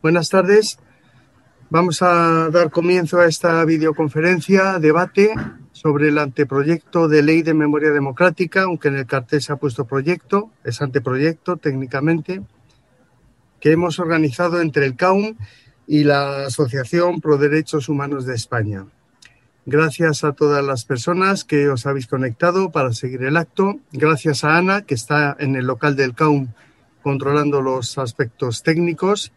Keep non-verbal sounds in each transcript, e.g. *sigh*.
Buenas tardes. Vamos a dar comienzo a esta videoconferencia, debate sobre el anteproyecto de ley de memoria democrática, aunque en el cartel se ha puesto proyecto, es anteproyecto técnicamente, que hemos organizado entre el CAUM y la Asociación Pro Derechos Humanos de España. Gracias a todas las personas que os habéis conectado para seguir el acto. Gracias a Ana, que está en el local del CAUM controlando los aspectos técnicos.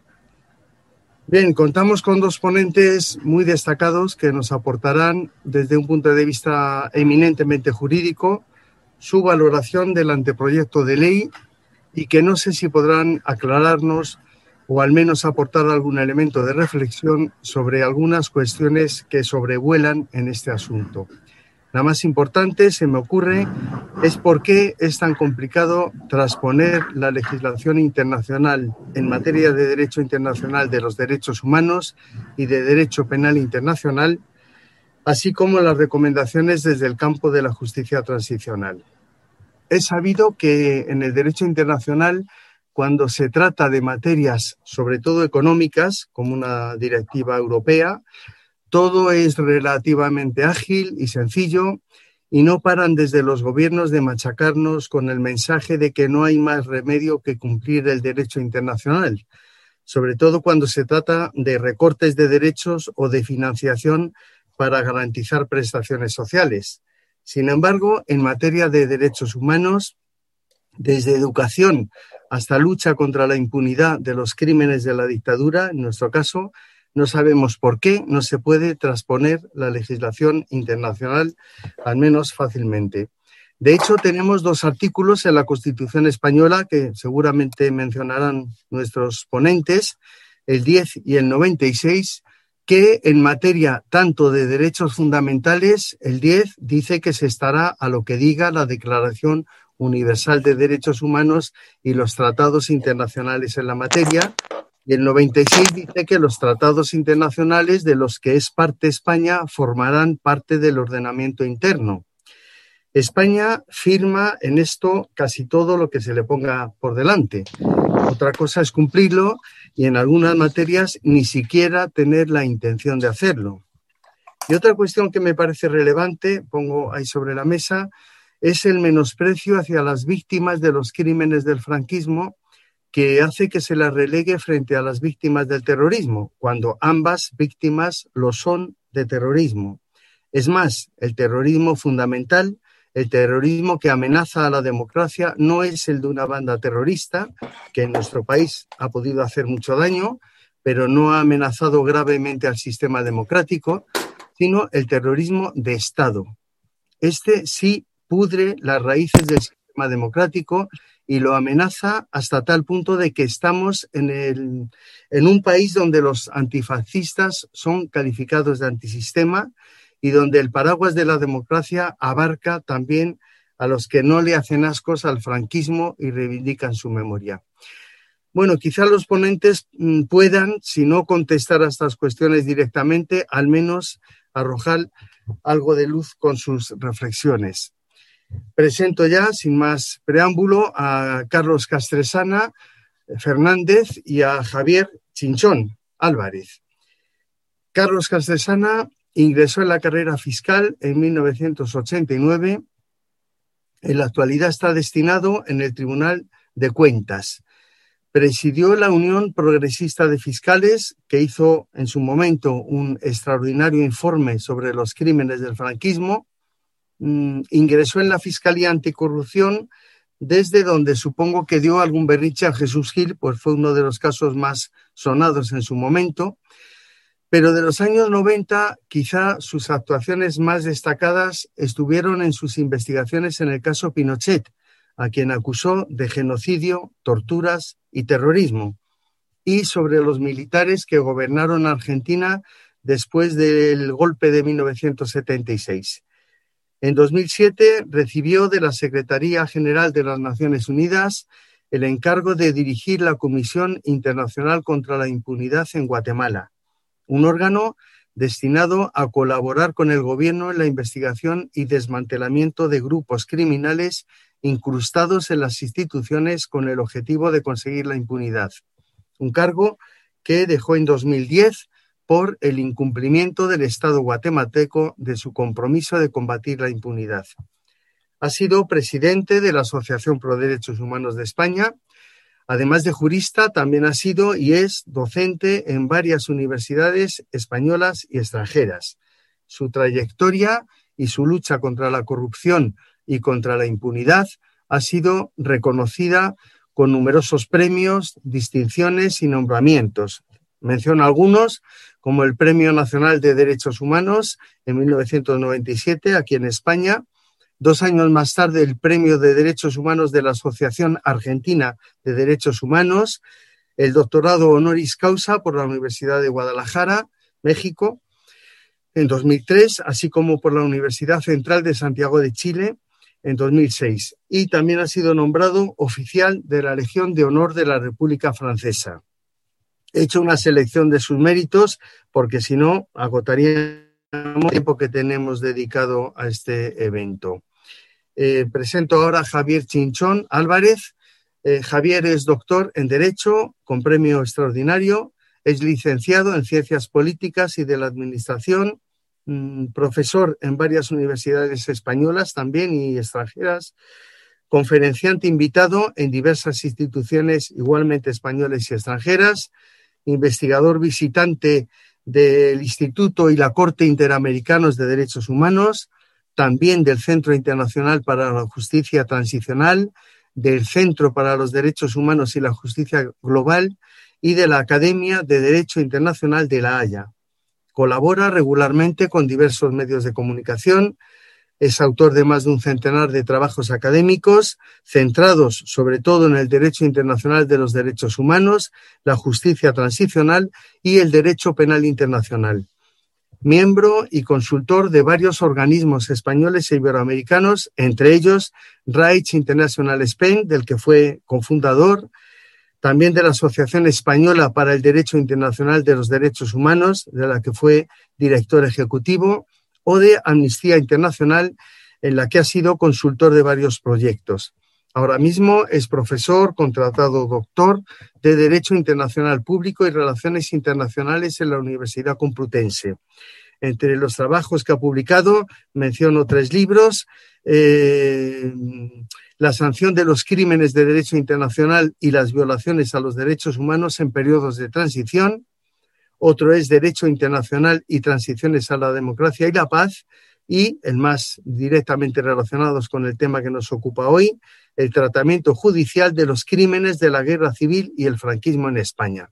Bien, contamos con dos ponentes muy destacados que nos aportarán desde un punto de vista eminentemente jurídico su valoración del anteproyecto de ley y que no sé si podrán aclararnos o al menos aportar algún elemento de reflexión sobre algunas cuestiones que sobrevuelan en este asunto. La más importante, se me ocurre, es por qué es tan complicado transponer la legislación internacional en materia de derecho internacional de los derechos humanos y de derecho penal internacional, así como las recomendaciones desde el campo de la justicia transicional. Es sabido que en el derecho internacional cuando se trata de materias, sobre todo económicas, como una directiva europea, todo es relativamente ágil y sencillo y no paran desde los gobiernos de machacarnos con el mensaje de que no hay más remedio que cumplir el derecho internacional, sobre todo cuando se trata de recortes de derechos o de financiación para garantizar prestaciones sociales. Sin embargo, en materia de derechos humanos, desde educación hasta lucha contra la impunidad de los crímenes de la dictadura, en nuestro caso, no sabemos por qué no se puede transponer la legislación internacional, al menos fácilmente. De hecho, tenemos dos artículos en la Constitución española que seguramente mencionarán nuestros ponentes, el 10 y el 96, que en materia tanto de derechos fundamentales, el 10 dice que se estará a lo que diga la Declaración Universal de Derechos Humanos y los tratados internacionales en la materia. Y el 96 dice que los tratados internacionales de los que es parte España formarán parte del ordenamiento interno. España firma en esto casi todo lo que se le ponga por delante. Otra cosa es cumplirlo y en algunas materias ni siquiera tener la intención de hacerlo. Y otra cuestión que me parece relevante, pongo ahí sobre la mesa, es el menosprecio hacia las víctimas de los crímenes del franquismo que hace que se las relegue frente a las víctimas del terrorismo, cuando ambas víctimas lo son de terrorismo. Es más, el terrorismo fundamental, el terrorismo que amenaza a la democracia, no es el de una banda terrorista, que en nuestro país ha podido hacer mucho daño, pero no ha amenazado gravemente al sistema democrático, sino el terrorismo de Estado. Este sí pudre las raíces del sistema democrático y lo amenaza hasta tal punto de que estamos en, el, en un país donde los antifascistas son calificados de antisistema y donde el paraguas de la democracia abarca también a los que no le hacen ascos al franquismo y reivindican su memoria. Bueno, quizá los ponentes mm, puedan, si no contestar a estas cuestiones directamente, al menos arrojar algo de luz con sus reflexiones. Presento ya, sin más preámbulo, a Carlos Castresana Fernández y a Javier Chinchón Álvarez. Carlos Castresana ingresó en la carrera fiscal en 1989. En la actualidad está destinado en el Tribunal de Cuentas. Presidió la Unión Progresista de Fiscales, que hizo en su momento un extraordinario informe sobre los crímenes del franquismo Mm, ingresó en la Fiscalía Anticorrupción, desde donde supongo que dio algún berriche a Jesús Gil, pues fue uno de los casos más sonados en su momento. Pero de los años 90, quizá sus actuaciones más destacadas estuvieron en sus investigaciones en el caso Pinochet, a quien acusó de genocidio, torturas y terrorismo, y sobre los militares que gobernaron Argentina después del golpe de 1976. En 2007 recibió de la Secretaría General de las Naciones Unidas el encargo de dirigir la Comisión Internacional contra la Impunidad en Guatemala, un órgano destinado a colaborar con el gobierno en la investigación y desmantelamiento de grupos criminales incrustados en las instituciones con el objetivo de conseguir la impunidad. Un cargo que dejó en 2010 por el incumplimiento del Estado guatemalteco de su compromiso de combatir la impunidad. Ha sido presidente de la Asociación Pro Derechos Humanos de España. Además de jurista, también ha sido y es docente en varias universidades españolas y extranjeras. Su trayectoria y su lucha contra la corrupción y contra la impunidad ha sido reconocida con numerosos premios, distinciones y nombramientos. Menciono algunos, como el Premio Nacional de Derechos Humanos en 1997 aquí en España, Dos años más tarde, el Premio de Derechos Humanos de la Asociación Argentina de Derechos Humanos, el doctorado honoris causa por la Universidad de Guadalajara, México, en 2003, así como por la Universidad Central de Santiago de Chile en 2006. Y también ha sido nombrado oficial de la Legión de Honor de la República Francesa. He hecho una selección de sus méritos porque si no, agotaría el tiempo que tenemos dedicado a este evento. Eh, presento ahora a Javier Chinchón Álvarez. Eh, Javier es doctor en Derecho con premio extraordinario, es licenciado en Ciencias Políticas y de la Administración, mm, profesor en varias universidades españolas también y extranjeras, conferenciante invitado en diversas instituciones igualmente españolas y extranjeras, investigador visitante del Instituto y la Corte Interamericanos de Derechos Humanos, también del Centro Internacional para la Justicia Transicional, del Centro para los Derechos Humanos y la Justicia Global y de la Academia de Derecho Internacional de La Haya. Colabora regularmente con diversos medios de comunicación, es autor de más de un centenar de trabajos académicos centrados sobre todo en el derecho internacional de los derechos humanos, la justicia transicional y el derecho penal internacional. Miembro y consultor de varios organismos españoles e iberoamericanos, entre ellos Rights International Spain, del que fue cofundador, también de la Asociación Española para el Derecho Internacional de los Derechos Humanos, de la que fue director ejecutivo, o de Amnistía Internacional, en la que ha sido consultor de varios proyectos. Ahora mismo es profesor, contratado doctor de Derecho Internacional Público y Relaciones Internacionales en la Universidad Complutense. Entre los trabajos que ha publicado menciono tres libros. Eh, la sanción de los crímenes de derecho internacional y las violaciones a los derechos humanos en periodos de transición. Otro es Derecho Internacional y Transiciones a la Democracia y la Paz. Y el más directamente relacionados con el tema que nos ocupa hoy, el tratamiento judicial de los crímenes de la guerra civil y el franquismo en España.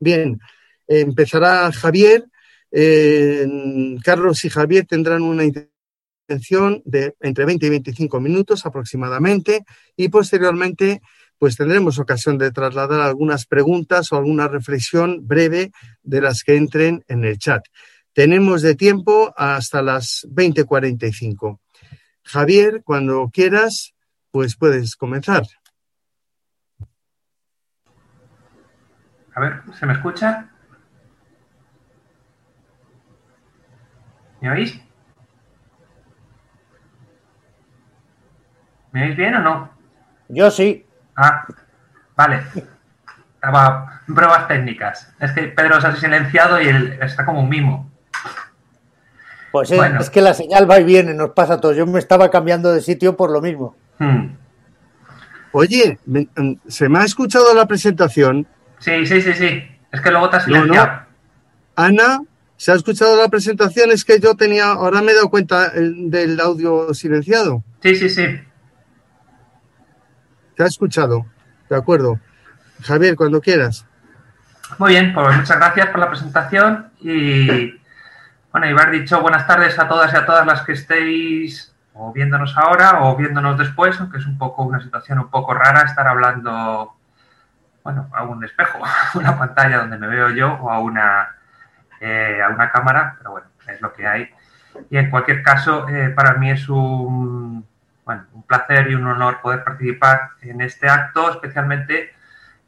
Bien, empezará Javier. Eh, Carlos y Javier tendrán una intervención de entre 20 y 25 minutos aproximadamente y posteriormente pues tendremos ocasión de trasladar algunas preguntas o alguna reflexión breve de las que entren en el chat. Tenemos de tiempo hasta las 20.45. Javier, cuando quieras, pues puedes comenzar. A ver, ¿se me escucha? ¿Me oís? ¿Me oís bien o no? Yo sí. Ah, vale. Estaba pruebas técnicas. Es que Pedro se ha silenciado y él está como un mimo. Pues es, que la señal va y viene, nos pasa a todos. Yo me estaba cambiando de sitio por lo mismo. Hmm. Oye, mm, ¿se me ha escuchado la presentación? Sí, sí, sí, sí. Es que luego te has silenciado. Ana, ¿se ha escuchado la presentación? Es que yo tenía, ahora me he dado cuenta del audio silenciado. Sí, sí, sí. ¿Te ha escuchado? De acuerdo. Javier, cuando quieras. Muy bien, pues muchas gracias por la presentación y bueno, y haber dicho buenas tardes a todas y a todas las que estéis o viéndonos ahora o viéndonos después, aunque es un poco una situación un poco rara estar hablando, bueno, a un espejo, *laughs* a una pantalla donde me veo yo o a una, eh, a una cámara, pero bueno, es lo que hay. Y en cualquier caso, eh, para mí es un, bueno, un placer y un honor poder participar en este acto, especialmente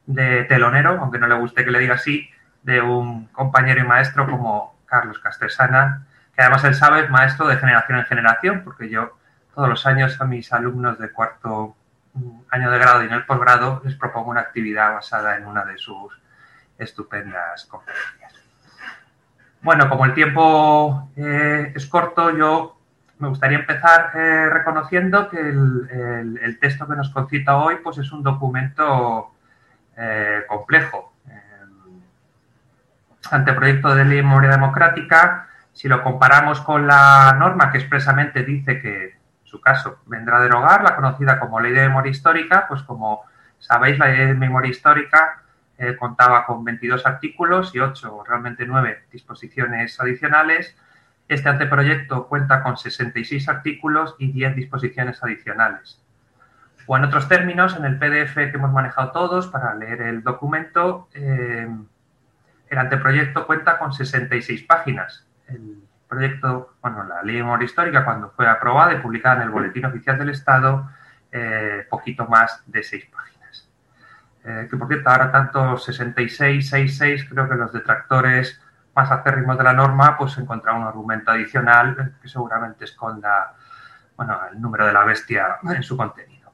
de telonero, aunque no le guste que le diga así, de un compañero y maestro como Carlos Castresana, que además él sabe es maestro de generación en generación, porque yo todos los años a mis alumnos de cuarto mm, año de grado y en el posgrado les propongo una actividad basada en una de sus estupendas conferencias. Bueno, como el tiempo eh, es corto, yo me gustaría empezar eh, reconociendo que el, texto que nos concita hoy pues es un documento eh, complejo. anteproyecto de ley de memoria democrática, si lo comparamos con la norma que expresamente dice que, su caso, vendrá a derogar, la conocida como ley de memoria histórica, pues como sabéis, la ley de memoria histórica eh, contaba con 22 artículos y 8, realmente 9 disposiciones adicionales. Este anteproyecto cuenta con 66 artículos y 10 disposiciones adicionales. O en otros términos, en el PDF que hemos manejado todos para leer el documento, eh, el anteproyecto cuenta con 66 páginas. El proyecto, bueno, la ley de memoria histórica, cuando fue aprobada y publicada en el Boletín Oficial del Estado, eh, poquito más de 6 páginas. Eh, que por cierto, ahora tanto 66, 66, creo que los detractores más acérrimos de la norma, pues encontraron un argumento adicional que seguramente esconda, bueno, el número de la bestia en su contenido.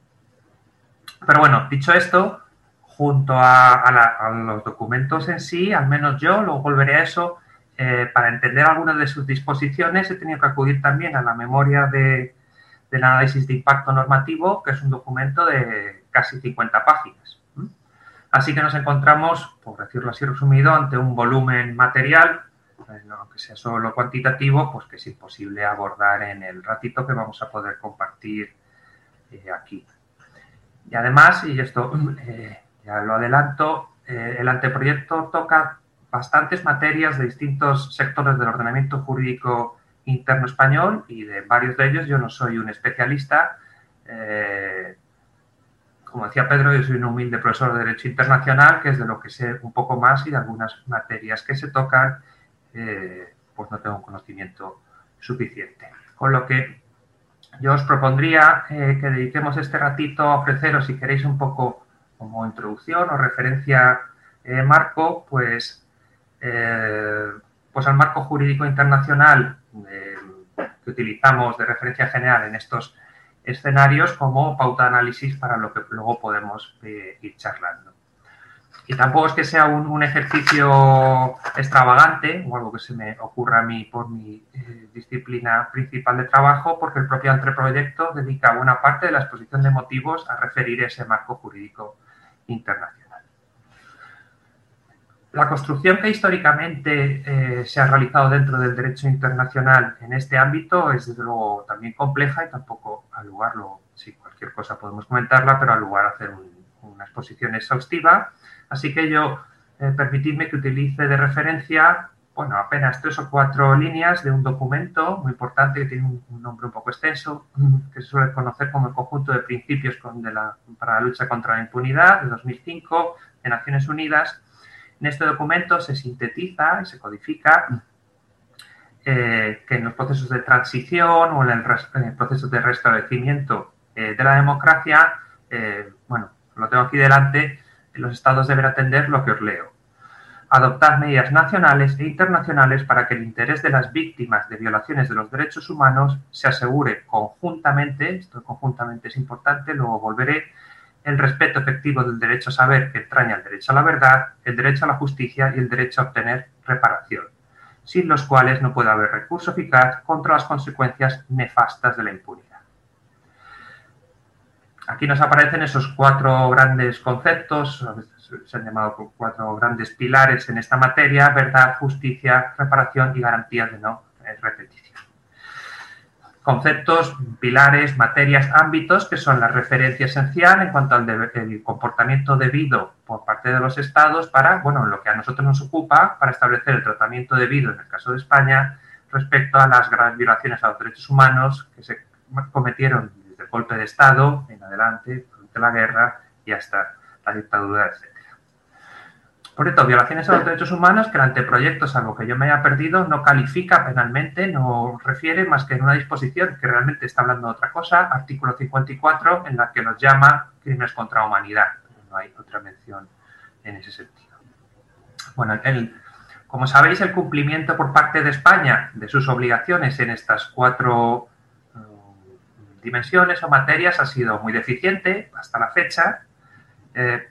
Pero bueno, dicho esto, junto a, los documentos en sí, al menos yo, luego volveré a eso, eh, para entender algunas de sus disposiciones he tenido que acudir también a la memoria de, del análisis de impacto normativo, que es un documento de casi 50 páginas. Así que nos encontramos, por decirlo así resumido, ante un volumen material, aunque sea solo cuantitativo, pues que es imposible abordar en el ratito que vamos a poder compartir eh, aquí. Y además, y esto *clears throat* eh, ya lo adelanto, eh, el anteproyecto toca bastantes materias de distintos sectores del ordenamiento jurídico interno español y de varios de ellos yo no soy un especialista, como decía Pedro, yo soy un humilde profesor de Derecho Internacional, que es de lo que sé un poco más y de algunas materias que se tocan, eh, pues no tengo un conocimiento suficiente. Con lo que yo os propondría eh, que dediquemos este ratito a ofreceros, si queréis, un poco como introducción o referencia eh, marco, pues, pues al marco jurídico internacional que utilizamos de referencia general en estos escenarios como pauta de análisis para lo que luego podemos eh, ir charlando. Y tampoco es que sea un, ejercicio extravagante o algo que se me ocurra a mí por mi eh, disciplina principal de trabajo, porque el propio anteproyecto dedica buena parte de la exposición de motivos a referir ese marco jurídico internacional. La construcción que históricamente eh, se ha realizado dentro del derecho internacional en este ámbito es desde luego también compleja y tampoco al lugar, sí, cualquier cosa podemos comentarla, pero al lugar hacer una exposición exhaustiva. Así que yo, eh, permitidme que utilice de referencia, bueno, apenas tres o cuatro líneas de un documento muy importante que tiene un, nombre un poco extenso, *laughs* que se suele conocer como el conjunto de principios para la lucha contra la impunidad de 2005 de Naciones Unidas en este documento se sintetiza y se codifica eh, que en los procesos de transición o en el, proceso de restablecimiento eh, de la democracia, eh, bueno, lo tengo aquí delante, los estados deben atender lo que os leo. Adoptar medidas nacionales e internacionales para que el interés de las víctimas de violaciones de los derechos humanos se asegure conjuntamente, esto conjuntamente es importante, luego volveré, el respeto efectivo del derecho a saber que entraña el derecho a la verdad, el derecho a la justicia y el derecho a obtener reparación, sin los cuales no puede haber recurso eficaz contra las consecuencias nefastas de la impunidad. Aquí nos aparecen esos cuatro grandes conceptos, se han llamado cuatro grandes pilares en esta materia, verdad, justicia, reparación y garantías de no repetición conceptos, pilares, materias, ámbitos que son la referencia esencial en cuanto al comportamiento debido por parte de los estados para, bueno, lo que a nosotros nos ocupa, para establecer el tratamiento debido, en el caso de España, respecto a las graves violaciones a los derechos humanos que se cometieron desde el golpe de Estado en adelante, durante la guerra y hasta la dictadura, etc. Por esto, violaciones a los derechos humanos que el anteproyecto, salvo que yo me haya perdido, no califica penalmente, no refiere más que en una disposición que realmente está hablando de otra cosa, artículo 54, en la que nos llama crímenes contra la humanidad. No hay otra mención en ese sentido. Bueno, el, como sabéis, el cumplimiento por parte de España de sus obligaciones en estas cuatro eh, dimensiones o materias ha sido muy deficiente hasta la fecha. Eh,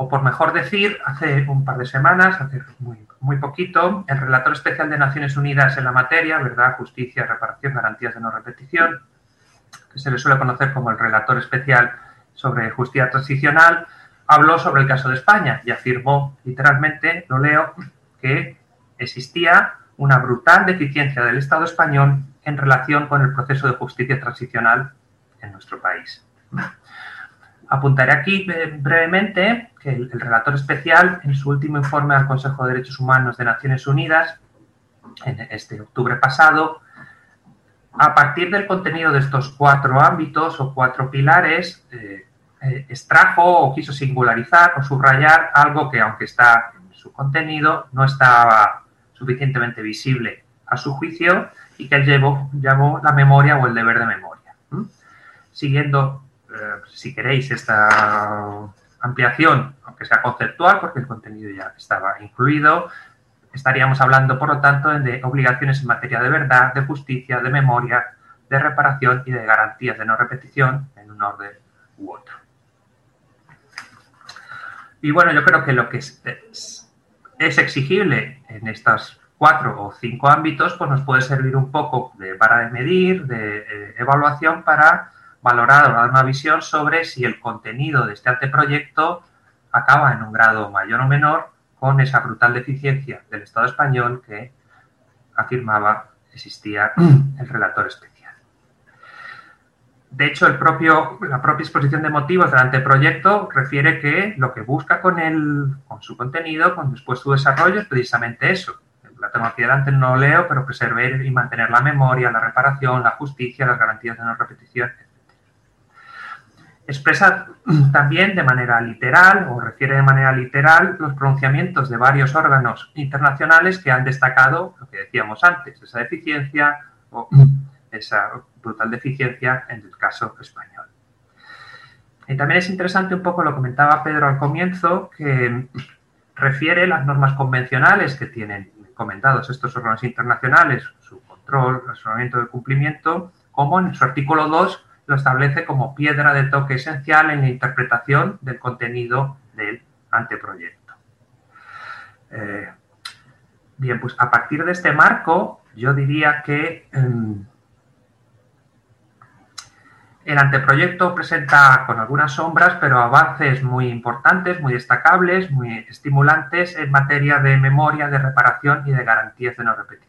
O por mejor decir, hace un par de semanas, hace muy, poquito, el relator especial de Naciones Unidas en la materia, verdad, justicia, reparación, garantías de no repetición, que se le suele conocer como el relator especial sobre justicia transicional, habló sobre el caso de España y afirmó literalmente, lo leo, que existía una brutal deficiencia del Estado español en relación con el proceso de justicia transicional en nuestro país. Apuntaré aquí brevemente que el, relator especial, en su último informe al Consejo de Derechos Humanos de Naciones Unidas, en este octubre pasado, a partir del contenido de estos cuatro ámbitos o cuatro pilares, eh, eh, extrajo o quiso singularizar o subrayar algo que, aunque está en su contenido, no estaba suficientemente visible a su juicio y que él llevó, llamó la memoria o el deber de memoria. Siguiendo, eh, si queréis, esta ampliación, aunque sea conceptual, porque el contenido ya estaba incluido, estaríamos hablando, por lo tanto, de obligaciones en materia de verdad, de justicia, de memoria, de reparación y de garantías de no repetición en un orden u otro. Y bueno, yo creo que lo que es, exigible en estos cuatro o cinco ámbitos, pues nos puede servir un poco de vara de medir, de eh, evaluación para valorar o dar una visión sobre si el contenido de este anteproyecto acaba en un grado mayor o menor con esa brutal deficiencia del Estado español que afirmaba existía el relator especial. De hecho, el propio, la propia exposición de motivos del anteproyecto refiere que lo que busca con, con su contenido, con después su desarrollo, es precisamente eso. La tengo aquí delante, no leo, pero preservar y mantener la memoria, la reparación, la justicia, las garantías de no repetición. Expresa *clears throat* también de manera literal o refiere de manera literal los pronunciamientos de varios órganos internacionales que han destacado lo que decíamos antes, esa deficiencia o *clears throat* esa brutal deficiencia en el caso español. Y también es interesante un poco lo comentaba Pedro al comienzo, que *clears throat* refiere las normas convencionales que tienen comentados estos órganos internacionales, su control, asesoramiento de cumplimiento, como en su artículo 2 lo establece como piedra de toque esencial en la interpretación del contenido del anteproyecto. Eh, bien, pues a partir de este marco, yo diría que em, el anteproyecto presenta con algunas sombras, pero avances muy importantes, muy destacables, muy estimulantes en materia de memoria, de reparación y de garantías de no repetición.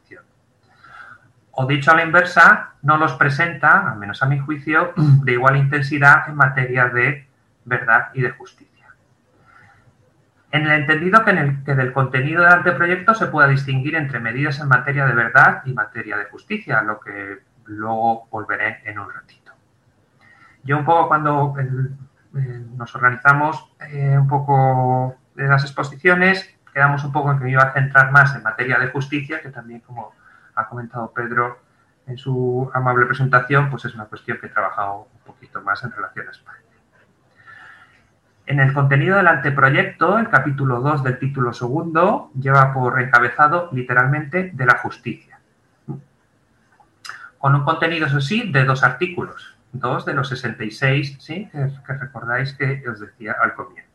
O dicho a la inversa, no los presenta, al menos a mi juicio, de igual intensidad en materia de verdad y de justicia. En el entendido que, en el, que del contenido del anteproyecto se pueda distinguir entre medidas en materia de verdad y materia de justicia, lo que luego volveré en un ratito. Yo un poco cuando eh, nos organizamos eh, un poco de las exposiciones, quedamos un poco en que me iba a centrar más en materia de justicia, que también como ha comentado Pedro en su amable presentación, pues es una cuestión que he trabajado un poquito más en relación a España. En el contenido del anteproyecto, el capítulo 2 del título segundo lleva por encabezado literalmente de la justicia, con un contenido, eso sí, de dos artículos, dos de los 66, ¿sí? que, recordáis que os decía al comienzo.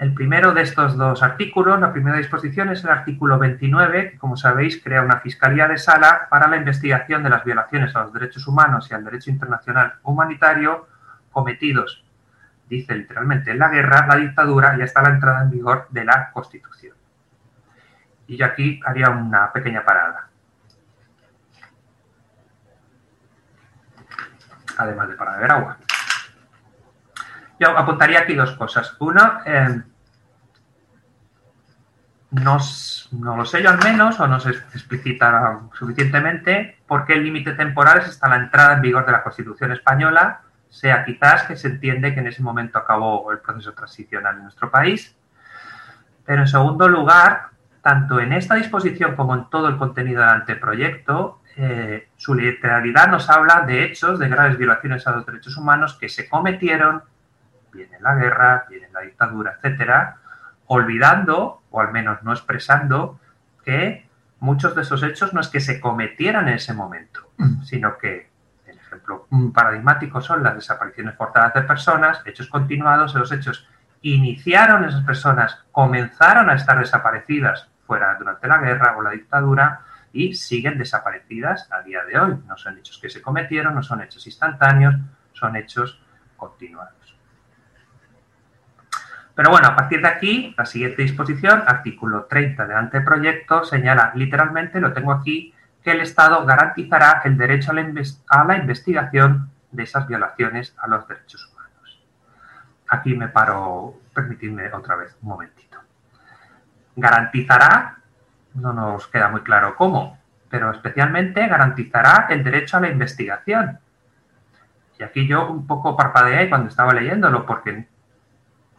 El primero de estos dos artículos, la primera disposición, es el artículo 29, que como sabéis crea una Fiscalía de Sala para la investigación de las violaciones a los derechos humanos y al derecho internacional humanitario cometidos, dice literalmente, en la guerra, la dictadura y hasta la entrada en vigor de la Constitución. Y yo aquí haría una pequeña parada. además de para beber agua. Yo apuntaría aquí dos cosas. Una, eh, no lo sé yo al menos, o no se explicita suficientemente, por qué el límite temporal es hasta la entrada en vigor de la Constitución española, sea quizás que se entiende que en ese momento acabó el proceso transicional en nuestro país. Pero en segundo lugar, tanto en esta disposición como en todo el contenido del anteproyecto, eh, su literalidad nos habla de hechos de graves violaciones a los derechos humanos que se cometieron, bien en la guerra, bien en la dictadura, etcétera, olvidando, o al menos no expresando, que muchos de esos hechos no es que se cometieran en ese momento, mm. sino que, el ejemplo paradigmático son las desapariciones forzadas de personas, hechos continuados, los hechos iniciaron esas personas, comenzaron a estar desaparecidas fuera durante la guerra o la dictadura y siguen desaparecidas a día de hoy. No son hechos que se cometieron, no son hechos instantáneos, son hechos continuados. Pero bueno, a partir de aquí, la siguiente disposición, artículo 30 del anteproyecto, señala literalmente, lo tengo aquí, que el Estado garantizará el derecho a la, investigación de esas violaciones a los derechos humanos. Aquí me paro, permitidme otra vez un momentito. Garantizará, no nos queda muy claro cómo, pero especialmente garantizará el derecho a la investigación. Y aquí yo un poco parpadeé cuando estaba leyéndolo, porque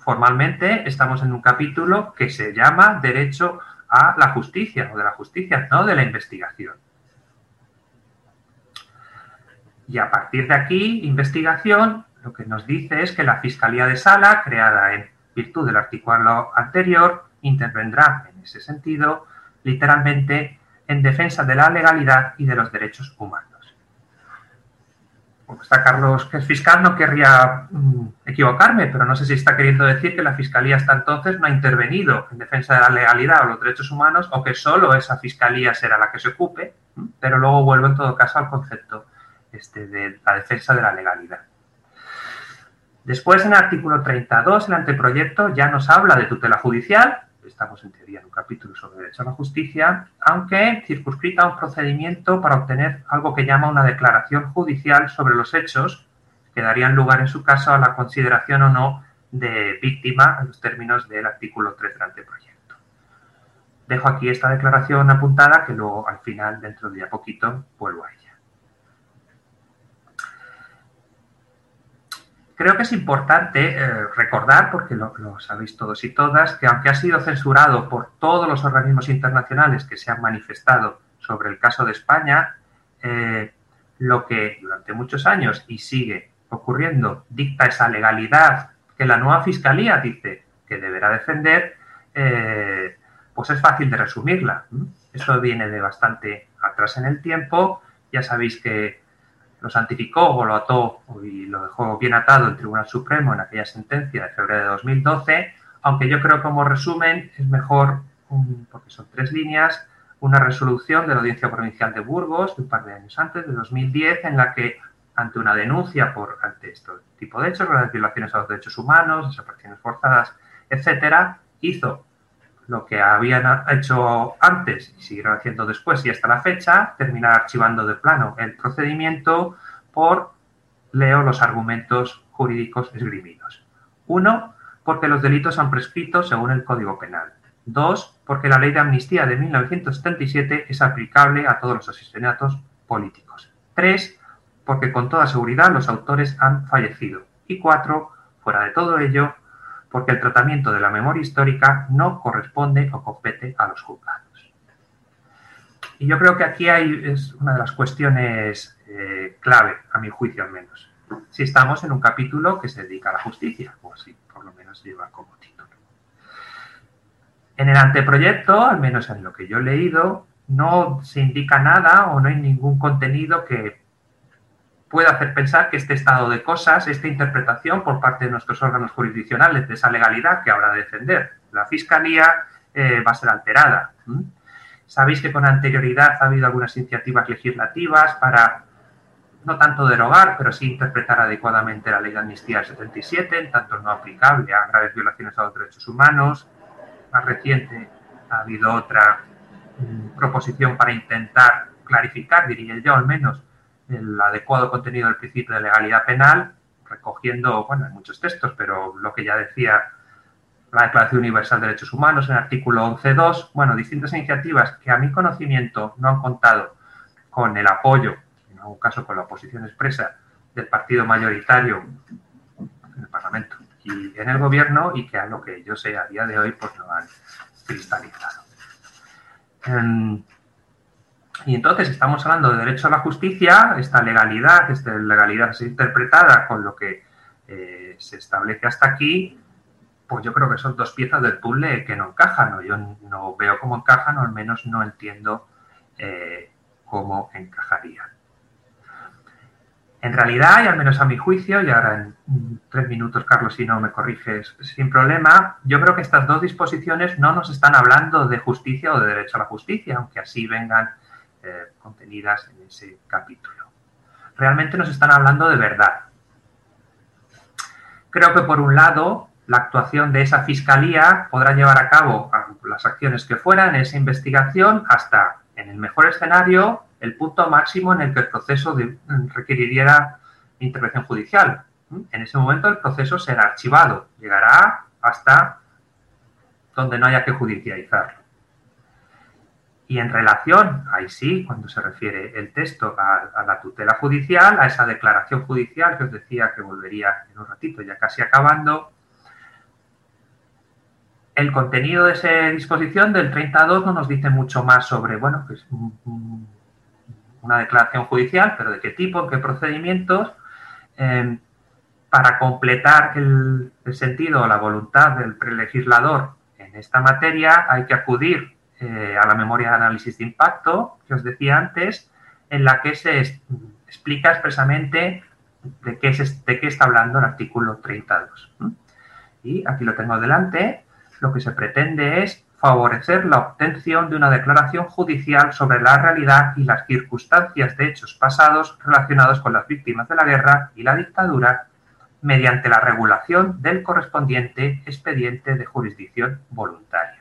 formalmente estamos en un capítulo que se llama Derecho a la Justicia, o de la justicia, no de la investigación. Y a partir de aquí, investigación, lo que nos dice es que la Fiscalía de Sala, creada en virtud del artículo anterior, intervendrá en ese sentido, literalmente, en defensa de la legalidad y de los derechos humanos. Como está Carlos, que es fiscal, no querría mm, equivocarme, pero no sé si está queriendo decir que la Fiscalía hasta entonces no ha intervenido en defensa de la legalidad o los derechos humanos o que solo esa Fiscalía será la que se ocupe, pero luego vuelvo en todo caso al concepto este, de la defensa de la legalidad. Después, en el artículo 32, el anteproyecto ya nos habla de tutela judicial, estamos en teoría en un capítulo sobre derecho a la justicia, aunque circunscrita a un procedimiento para obtener algo que llama una declaración judicial sobre los hechos que darían lugar en su caso a la consideración o no de víctima en los términos del artículo 3 del anteproyecto. Dejo aquí esta declaración apuntada que luego al final, dentro de ya poquito, vuelvo a ella. Creo que es importante eh, recordar, porque lo, sabéis todos y todas, que aunque ha sido censurado por todos los organismos internacionales que se han manifestado sobre el caso de España, eh, lo que durante muchos años y sigue ocurriendo dicta esa legalidad que la nueva Fiscalía dice que deberá defender, eh, pues es fácil de resumirla. Eso viene de bastante atrás en el tiempo. Ya sabéis que lo santificó o lo ató y lo dejó bien atado el Tribunal Supremo en aquella sentencia de febrero de 2012, aunque yo creo que como resumen es mejor, porque son tres líneas, una resolución de la Audiencia Provincial de Burgos de un par de años antes, de 2010, en la que ante una denuncia por ante este tipo de hechos, las violaciones a los derechos humanos, desapariciones forzadas, etcétera, hizo lo que habían hecho antes y siguieron haciendo después y hasta la fecha, terminar archivando de plano el procedimiento por, leo los argumentos jurídicos esgrimidos. Uno, porque los delitos han prescrito según el Código Penal. Dos, porque la ley de amnistía de 1977 es aplicable a todos los asesinatos políticos. Tres, porque con toda seguridad los autores han fallecido. Y cuatro, fuera de todo ello, porque el tratamiento de la memoria histórica no corresponde o compete a los juzgados. Y yo creo que aquí hay, es una de las cuestiones eh, clave, a mi juicio al menos. Si estamos en un capítulo que se dedica a la justicia, o así por lo menos lleva como título. En el anteproyecto, al menos en lo que yo he leído, no se indica nada o no hay ningún contenido que puede hacer pensar que este estado de cosas, esta interpretación por parte de nuestros órganos jurisdiccionales de esa legalidad que habrá de defender la Fiscalía eh, va a ser alterada. Sabéis que con anterioridad ha habido algunas iniciativas legislativas para no tanto derogar, pero sí interpretar adecuadamente la ley de amnistía del 77, en tanto no aplicable a graves violaciones a los derechos humanos. Más reciente ha habido otra mm, proposición para intentar clarificar, diría yo al menos, el adecuado contenido del principio de legalidad penal, recogiendo, bueno, hay muchos textos, pero lo que ya decía la Declaración Universal de Derechos Humanos en el artículo 11.2, bueno, distintas iniciativas que a mi conocimiento no han contado con el apoyo, en algún caso con la oposición expresa del partido mayoritario en el Parlamento y en el Gobierno y que a lo que yo sé a día de hoy pues no han cristalizado. Y entonces estamos hablando de derecho a la justicia, esta legalidad, esta legalidad es interpretada con lo que eh, se establece hasta aquí, pues yo creo que son dos piezas del puzzle que no encajan, o yo no veo cómo encajan, o al menos no entiendo eh, cómo encajarían. En realidad, y al menos a mi juicio, y ahora en tres minutos, Carlos, si no me corriges sin problema, yo creo que estas dos disposiciones no nos están hablando de justicia o de derecho a la justicia, aunque así vengan eh, contenidas en ese capítulo. Realmente nos están hablando de verdad. Creo que por un lado, la actuación de esa fiscalía podrá llevar a cabo las acciones que fueran en esa investigación hasta, en el mejor escenario, el punto máximo en el que el proceso requeriría intervención judicial. En ese momento el proceso será archivado, llegará hasta donde no haya que judicializarlo. Y en relación, ahí sí, cuando se refiere el texto a, la tutela judicial, a esa declaración judicial que os decía que volvería en un ratito, ya casi acabando, el contenido de esa disposición del 32 no nos dice mucho más sobre, bueno, pues una declaración judicial, pero de qué tipo, en qué procedimientos, em, para completar el, sentido o la voluntad del prelegislador en esta materia hay que acudir eh, a la memoria de análisis de impacto que os decía antes, en la que se explica expresamente de qué, de qué está hablando el artículo 32. Y aquí lo tengo delante. Lo que se pretende es favorecer la obtención de una declaración judicial sobre la realidad y las circunstancias de hechos pasados relacionados con las víctimas de la guerra y la dictadura mediante la regulación del correspondiente expediente de jurisdicción voluntaria.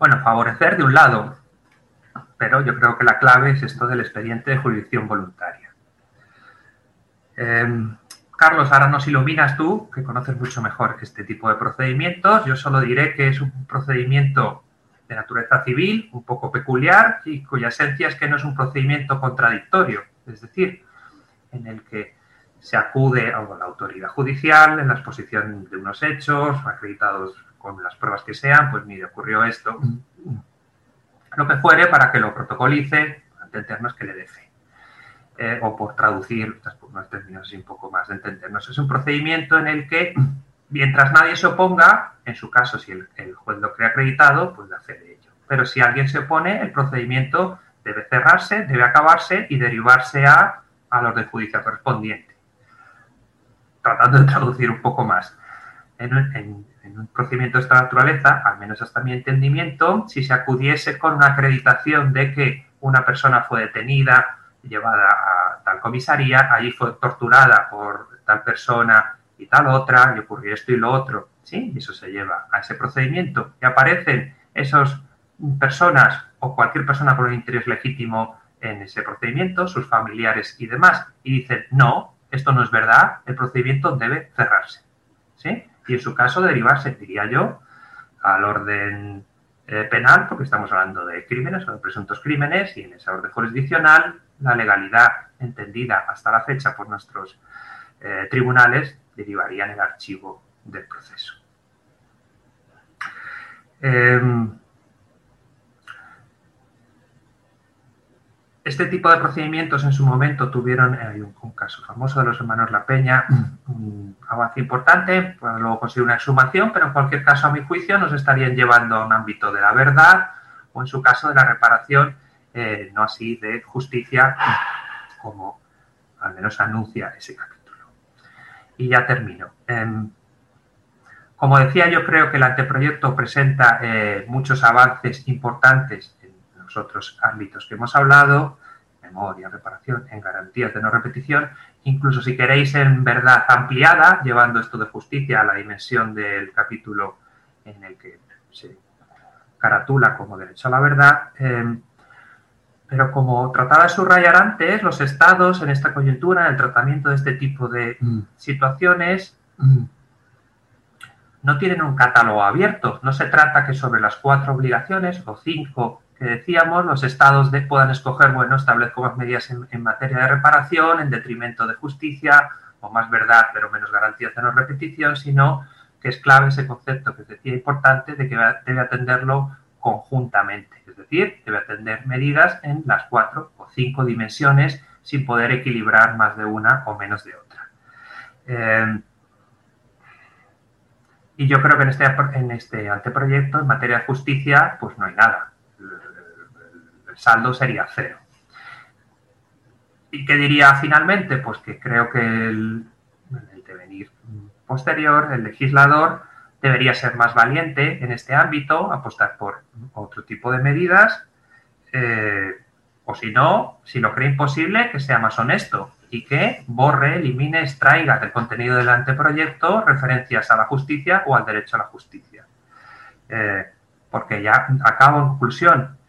Bueno, favorecer de un lado, pero yo creo que la clave es esto del expediente de jurisdicción voluntaria. Em, Carlos, ahora nos iluminas tú, que conoces mucho mejor este tipo de procedimientos. Yo solo diré que es un procedimiento de naturaleza civil, un poco peculiar, y cuya esencia es que no es un procedimiento contradictorio, es decir, en el que se acude a la autoridad judicial en la exposición de unos hechos acreditados con las pruebas que sean, pues mire, ocurrió esto, lo que fuere para que lo protocolice el que le dé fe. Eh, o por traducir unos términos así un poco más de entendernos. Es un procedimiento en el que, mientras nadie se oponga, en su caso, si el, juez lo cree acreditado, pues da fe de ello. Pero si alguien se opone, el procedimiento debe cerrarse, debe acabarse y derivarse a, a los de judicia correspondiente. Tratando de traducir un poco más. En, en un procedimiento de esta naturaleza, al menos hasta mi entendimiento, si se acudiese con una acreditación de que una persona fue detenida, llevada a tal comisaría, allí fue torturada por tal persona y tal otra, y ocurrió esto y lo otro, ¿sí? Y eso se lleva a ese procedimiento. Y aparecen esas personas o cualquier persona con un interés legítimo en ese procedimiento, sus familiares y demás, y dicen, no, esto no es verdad, el procedimiento debe cerrarse, ¿sí? Y en su caso derivarse, diría yo, al orden eh, penal, porque estamos hablando de crímenes o de presuntos crímenes, y en esa orden jurisdiccional la legalidad entendida hasta la fecha por nuestros eh, tribunales derivaría en el archivo del proceso. Em, este tipo de procedimientos en su momento tuvieron, eh, hay un, caso famoso de los hermanos La Peña, un avance importante, para luego conseguir una exhumación, pero en cualquier caso, a mi juicio, nos estarían llevando a un ámbito de la verdad o en su caso de la reparación eh, no así de justicia, como al menos anuncia ese capítulo. Y ya termino. Em, como decía, yo creo que el anteproyecto presenta eh, muchos avances importantes los otros ámbitos que hemos hablado, memoria, reparación, en garantías de no repetición, incluso si queréis en verdad ampliada, llevando esto de justicia a la dimensión del capítulo en el que se caratula como derecho a la verdad, em, pero como trataba de subrayar antes, los estados en esta coyuntura, en el tratamiento de este tipo de mm. situaciones, mm, no tienen un catálogo abierto. No se trata que sobre las cuatro obligaciones o cinco que decíamos, los estados puedan escoger, bueno, establezco más medidas en, materia de reparación, en detrimento de justicia, o más verdad, pero menos garantías de no repetición, sino que es clave ese concepto que decía importante de que debe atenderlo conjuntamente decir, debe atender medidas en las cuatro o cinco dimensiones sin poder equilibrar más de una o menos de otra. Eh, y yo creo que en este, en este anteproyecto, en materia de justicia, pues no hay nada. Saldo sería cero. ¿Y qué diría finalmente? Pues que creo que el, el devenir posterior, el legislador, debería ser más valiente en este ámbito, apostar por otro tipo de medidas, eh, o si no, si lo cree imposible, que sea más honesto y que borre, elimine, extraiga del contenido del anteproyecto referencias a la justicia o al derecho a la justicia. Eh, porque ya acabo en conclusión,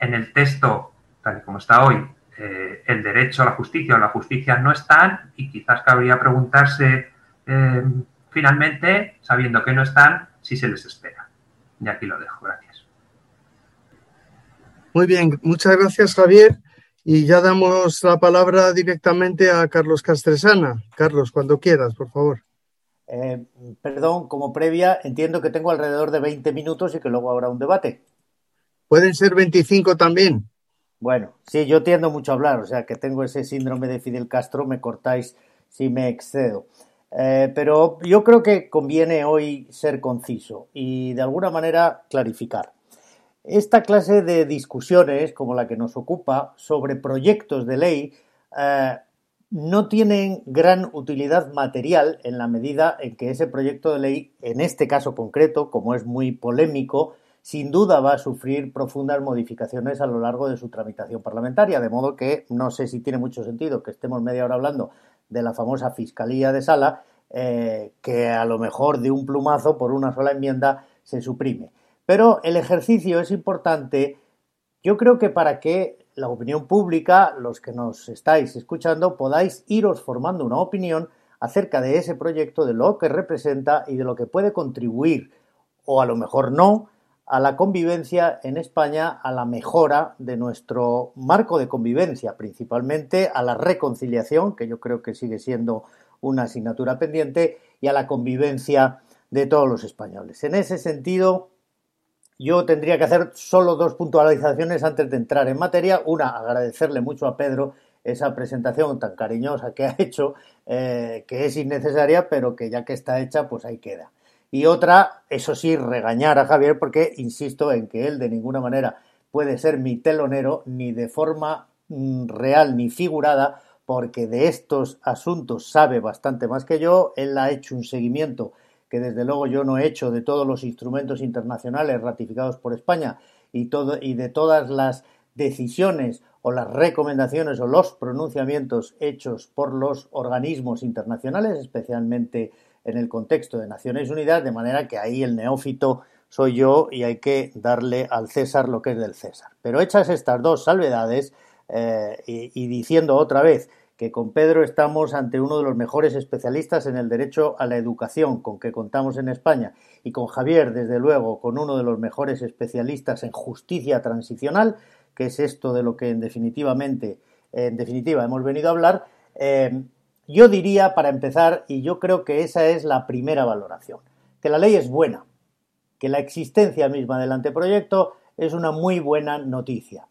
en el texto, tal y como está hoy, eh, el derecho a la justicia o la justicia no están y quizás cabría preguntarse finalmente, sabiendo que no están, si se les espera. Y aquí lo dejo. Gracias. Muy bien, muchas gracias Javier. Y ya damos la palabra directamente a Carlos Castresana. Carlos, cuando quieras, por favor. Eh, perdón, como previa, entiendo que tengo alrededor de 20 minutos y que luego habrá un debate. Pueden ser 25 también. Bueno, sí, yo tiendo mucho a hablar, o sea que tengo ese síndrome de Fidel Castro, me cortáis si me excedo. Eh, pero yo creo que conviene hoy ser conciso y de alguna manera clarificar. Esta clase de discusiones, como la que nos ocupa, sobre proyectos de ley, eh, no tienen gran utilidad material en la medida en que ese proyecto de ley, en este caso concreto, como es muy polémico, sin duda va a sufrir profundas modificaciones a lo largo de su tramitación parlamentaria, de modo que no sé si tiene mucho sentido que estemos media hora hablando de la famosa Fiscalía de Sala, eh, que a lo mejor de un plumazo por una sola enmienda se suprime. Pero el ejercicio es importante, yo creo que para que la opinión pública, los que nos estáis escuchando, podáis iros formando una opinión acerca de ese proyecto, de lo que representa y de lo que puede contribuir, o a lo mejor no, a la convivencia en España, a la mejora de nuestro marco de convivencia, principalmente a la reconciliación, que yo creo que sigue siendo una asignatura pendiente, y a la convivencia de todos los españoles. En ese sentido, yo tendría que hacer solo dos puntualizaciones antes de entrar en materia. Una, agradecerle mucho a Pedro esa presentación tan cariñosa que ha hecho, eh, que es innecesaria, pero que ya que está hecha, pues ahí queda. Y otra, eso sí, regañar a Javier porque insisto en que él de ninguna manera puede ser mi telonero ni de forma mm, real ni figurada porque de estos asuntos sabe bastante más que yo. Él ha hecho un seguimiento que desde luego yo no he hecho de todos los instrumentos internacionales ratificados por España y, todo, y de todas las decisiones o las recomendaciones o los pronunciamientos hechos por los organismos internacionales, especialmente en el contexto de Naciones Unidas, de manera que ahí el neófito soy yo y hay que darle al César lo que es del César. Pero hechas estas dos salvedades eh, y, diciendo otra vez que con Pedro estamos ante uno de los mejores especialistas en el derecho a la educación con que contamos en España y con Javier, desde luego, con uno de los mejores especialistas en justicia transicional, que es esto de lo que en definitivamente, en definitiva hemos venido a hablar, eh, yo diría, para empezar, y yo creo que esa es la primera valoración, que la ley es buena, que la existencia misma del anteproyecto es una muy buena noticia.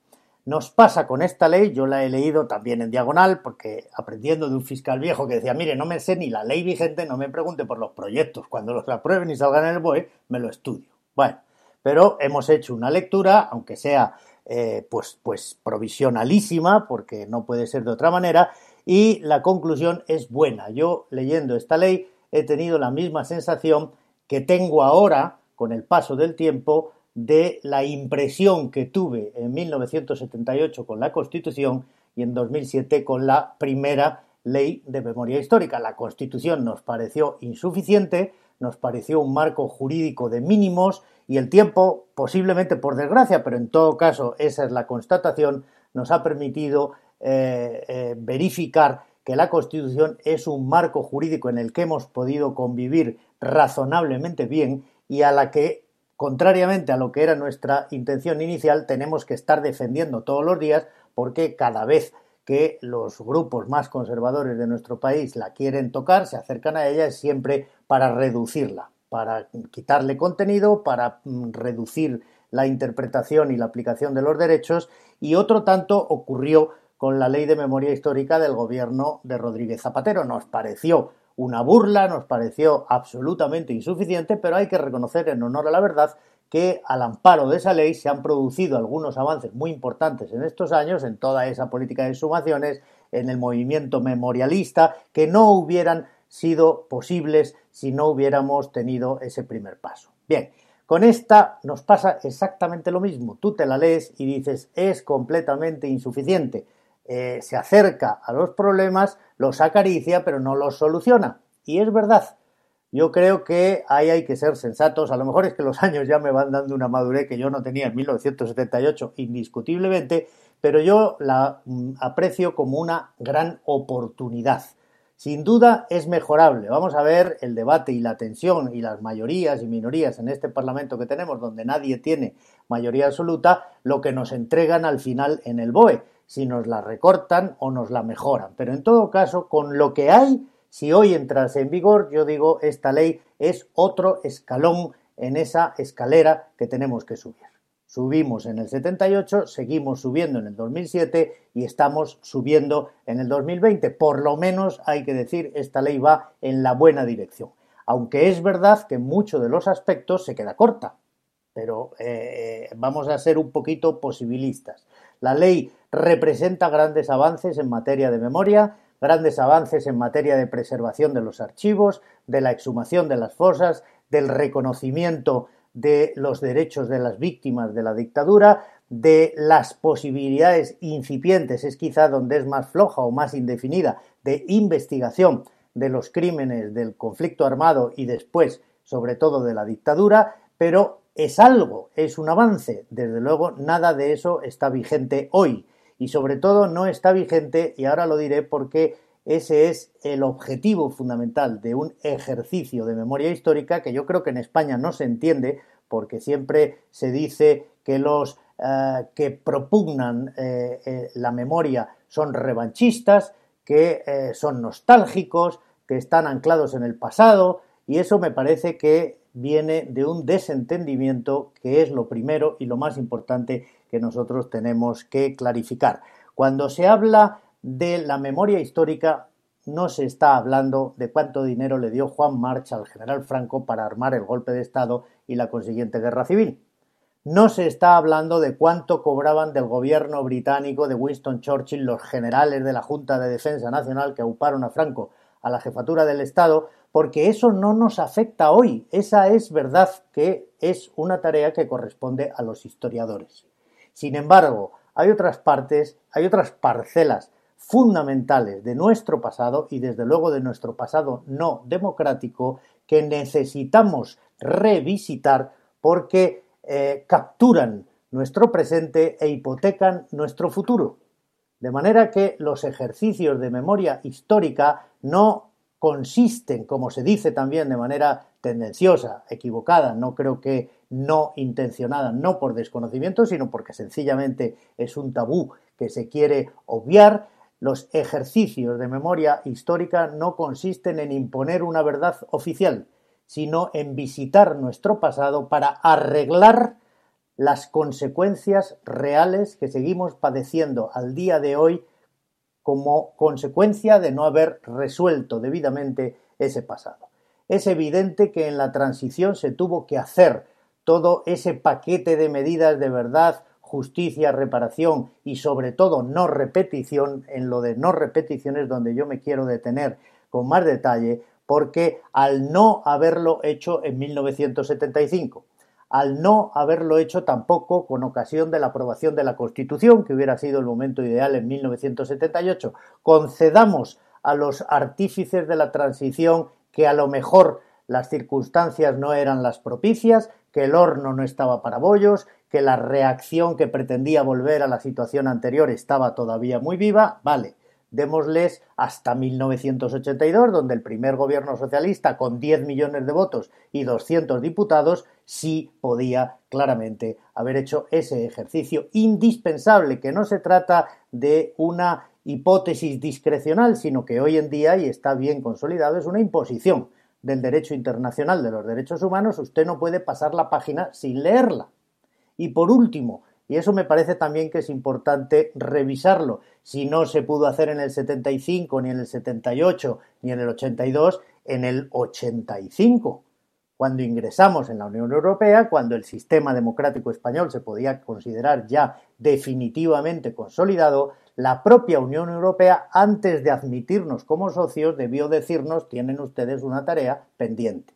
Nos pasa con esta ley, yo la he leído también en diagonal, porque aprendiendo de un fiscal viejo que decía, mire, no me sé ni la ley vigente, no me pregunte por los proyectos, cuando los aprueben y salgan en el BOE, me lo estudio. Bueno, pero hemos hecho una lectura, aunque sea eh, pues, pues provisionalísima, porque no puede ser de otra manera, y la conclusión es buena. Yo leyendo esta ley he tenido la misma sensación que tengo ahora, con el paso del tiempo, de la impresión que tuve en 1978 con la Constitución y en 2007 con la primera ley de memoria histórica. La Constitución nos pareció insuficiente, nos pareció un marco jurídico de mínimos y el tiempo, posiblemente por desgracia, pero en todo caso esa es la constatación, nos ha permitido eh, eh, verificar que la Constitución es un marco jurídico en el que hemos podido convivir razonablemente bien y a la que, contrariamente a lo que era nuestra intención inicial, tenemos que estar defendiendo todos los días porque cada vez que los grupos más conservadores de nuestro país la quieren tocar, se acercan a ella, siempre para reducirla, para quitarle contenido, para mm, reducir la interpretación y la aplicación de los derechos, y otro tanto ocurrió con la ley de memoria histórica del gobierno de Rodríguez Zapatero. Nos pareció una burla, nos pareció absolutamente insuficiente, pero hay que reconocer en honor a la verdad que al amparo de esa ley se han producido algunos avances muy importantes en estos años en toda esa política de sumaciones, en el movimiento memorialista, que no hubieran sido posibles si no hubiéramos tenido ese primer paso. Bien, con esta nos pasa exactamente lo mismo. Tú te la lees y dices, es completamente insuficiente. Eh, se acerca a los problemas, los acaricia, pero no los soluciona. Y es verdad. Yo creo que ahí hay que ser sensatos. A lo mejor es que los *laughs* años ya me van dando una madurez que yo no tenía en 1978, indiscutiblemente, pero yo la mm, aprecio como una gran oportunidad. Sin duda es mejorable. Vamos a ver el debate y la tensión y las mayorías y minorías en este Parlamento que tenemos, donde nadie tiene mayoría absoluta, lo que nos entregan al final en el BOE, si nos la recortan o nos la mejoran. Pero en todo caso, con lo que hay, si hoy entrase en vigor, yo digo, esta ley es otro escalón en esa escalera que tenemos que subir. Subimos en el 78, seguimos subiendo en el 2007 y estamos subiendo en el 2020. Por lo menos hay que decir, esta ley va en la buena dirección. Aunque es verdad que muchos de los aspectos se queda corta. Pero eh, vamos a ser un poquito posibilistas. La ley representa grandes avances en materia de memoria, grandes avances en materia de preservación de los archivos, de la exhumación de las fosas, del reconocimiento de los derechos de las víctimas de la dictadura, de las posibilidades incipientes, es quizá donde es más floja o más indefinida, de investigación de los crímenes del conflicto armado y después, sobre todo, de la dictadura, pero es algo, es un avance. Desde luego, nada de eso está vigente hoy. Y sobre todo no está vigente, y ahora lo diré porque ese es el objetivo fundamental de un ejercicio de memoria histórica que yo creo que en España no se entiende porque siempre se dice que los eh, que propugnan eh, eh, la memoria son revanchistas, que son nostálgicos, que están anclados en el pasado y eso me parece que viene de un desentendimiento que es lo primero y lo más importante que nosotros tenemos que clarificar. Cuando se habla de la memoria histórica no se está hablando de cuánto dinero le dio Juan March al general Franco para armar el golpe de Estado y la consiguiente guerra civil. No se está hablando de cuánto cobraban del gobierno británico de Winston Churchill los generales de la Junta de Defensa Nacional que auparon a Franco a la jefatura del Estado, porque eso no nos afecta hoy. Esa es verdad que es una tarea que corresponde a los historiadores. Sin embargo, hay otras partes, hay otras parcelas fundamentales de nuestro pasado y desde luego de nuestro pasado no democrático que necesitamos revisitar porque eh, capturan nuestro presente e hipotecan nuestro futuro. De manera que los ejercicios de memoria histórica no consisten, como se dice también de manera tendenciosa, equivocada, no creo que no intencionada, no por desconocimiento, sino porque sencillamente es un tabú que se quiere obviar, los ejercicios de memoria histórica no consisten en imponer una verdad oficial, sino en visitar nuestro pasado para arreglar las consecuencias reales que seguimos padeciendo al día de hoy como consecuencia de no haber resuelto debidamente ese pasado. Es evidente que en la transición se tuvo que hacer todo ese paquete de medidas de verdad justicia, reparación y sobre todo no repetición, en lo de no repetición es donde yo me quiero detener con más detalle, porque al no haberlo hecho en 1975, al no haberlo hecho tampoco con ocasión de la aprobación de la Constitución, que hubiera sido el momento ideal en 1978, concedamos a los artífices de la transición que a lo mejor las circunstancias no eran las propicias, que el horno no estaba para bollos, que la reacción que pretendía volver a la situación anterior estaba todavía muy viva, vale, démosles hasta 1982, donde el primer gobierno socialista, con 10 millones de votos y 200 diputados, sí podía claramente haber hecho ese ejercicio indispensable, que no se trata de una hipótesis discrecional, sino que hoy en día, y está bien consolidado, es una imposición del derecho internacional de los derechos humanos, usted no puede pasar la página sin leerla. Y por último, y eso me parece también que es importante revisarlo, si no se pudo hacer en el 75, ni en el 78, ni en el 82, en el 85, cuando ingresamos en la Unión Europea, cuando el sistema democrático español se podía considerar ya definitivamente consolidado, la propia Unión Europea, antes de admitirnos como socios, debió decirnos, tienen ustedes una tarea pendiente.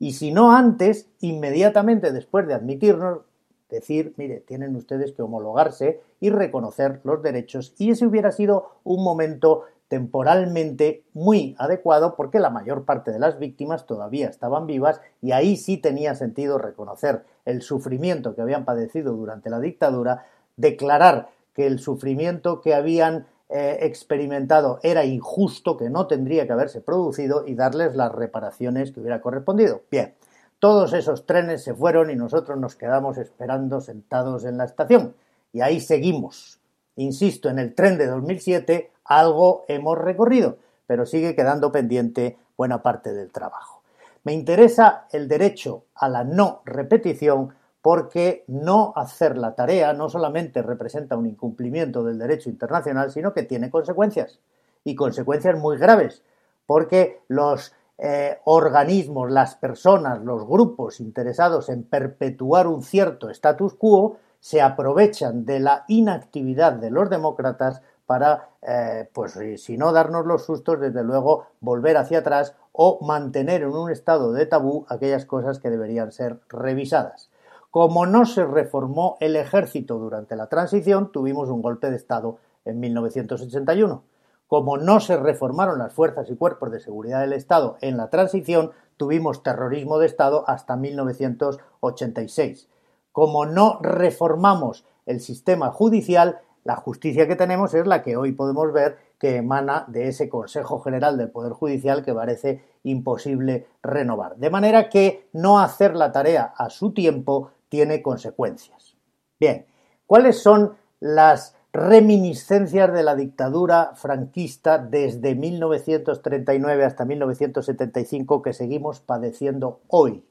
Y si no antes, inmediatamente después de admitirnos, decir, mire, tienen ustedes que homologarse y reconocer los derechos. Y ese hubiera sido un momento temporalmente muy adecuado porque la mayor parte de las víctimas todavía estaban vivas y ahí sí tenía sentido reconocer el sufrimiento que habían padecido durante la dictadura, declarar que el sufrimiento que habían eh, experimentado era injusto, que no tendría que haberse producido y darles las reparaciones que hubiera correspondido. Bien, todos esos trenes se fueron y nosotros nos quedamos esperando sentados en la estación. Y ahí seguimos. Insisto, en el tren de 2007 algo hemos recorrido, pero sigue quedando pendiente buena parte del trabajo. Me interesa el derecho a la no repetición porque no hacer la tarea no solamente representa un incumplimiento del derecho internacional, sino que tiene consecuencias, y consecuencias muy graves, porque los eh, organismos, las personas, los grupos interesados en perpetuar un cierto status quo se aprovechan de la inactividad de los demócratas para, eh, pues si no darnos los sustos, desde luego volver hacia atrás o mantener en un estado de tabú aquellas cosas que deberían ser revisadas. Como no se reformó el ejército durante la transición, tuvimos un golpe de Estado en 1981. Como no se reformaron las fuerzas y cuerpos de seguridad del Estado en la transición, tuvimos terrorismo de Estado hasta 1986. Como no reformamos el sistema judicial, la justicia que tenemos es la que hoy podemos ver que emana de ese Consejo General del Poder Judicial que parece imposible renovar. De manera que no hacer la tarea a su tiempo tiene consecuencias. Bien, ¿cuáles son las reminiscencias de la dictadura franquista desde 1939 hasta 1975 que seguimos padeciendo hoy?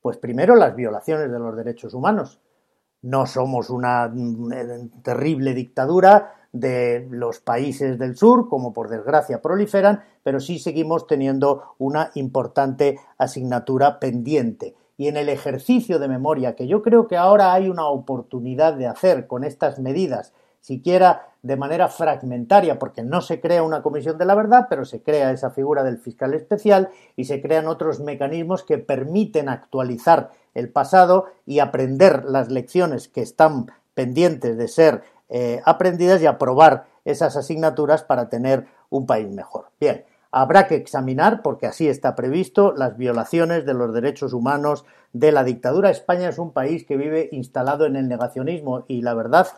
Pues primero las violaciones de los derechos humanos. No somos una mm, terrible dictadura de los países del sur, como por desgracia proliferan, pero sí seguimos teniendo una importante asignatura pendiente y en el ejercicio de memoria que yo creo que ahora hay una oportunidad de hacer con estas medidas, siquiera de manera fragmentaria, porque no se crea una comisión de la verdad, pero se crea esa figura del fiscal especial y se crean otros mecanismos que permiten actualizar el pasado y aprender las lecciones que están pendientes de ser eh, aprendidas y aprobar esas asignaturas para tener un país mejor. Bien, Habrá que examinar, porque así está previsto, las violaciones de los derechos humanos de la dictadura. España es un país que vive instalado en el negacionismo y la verdad,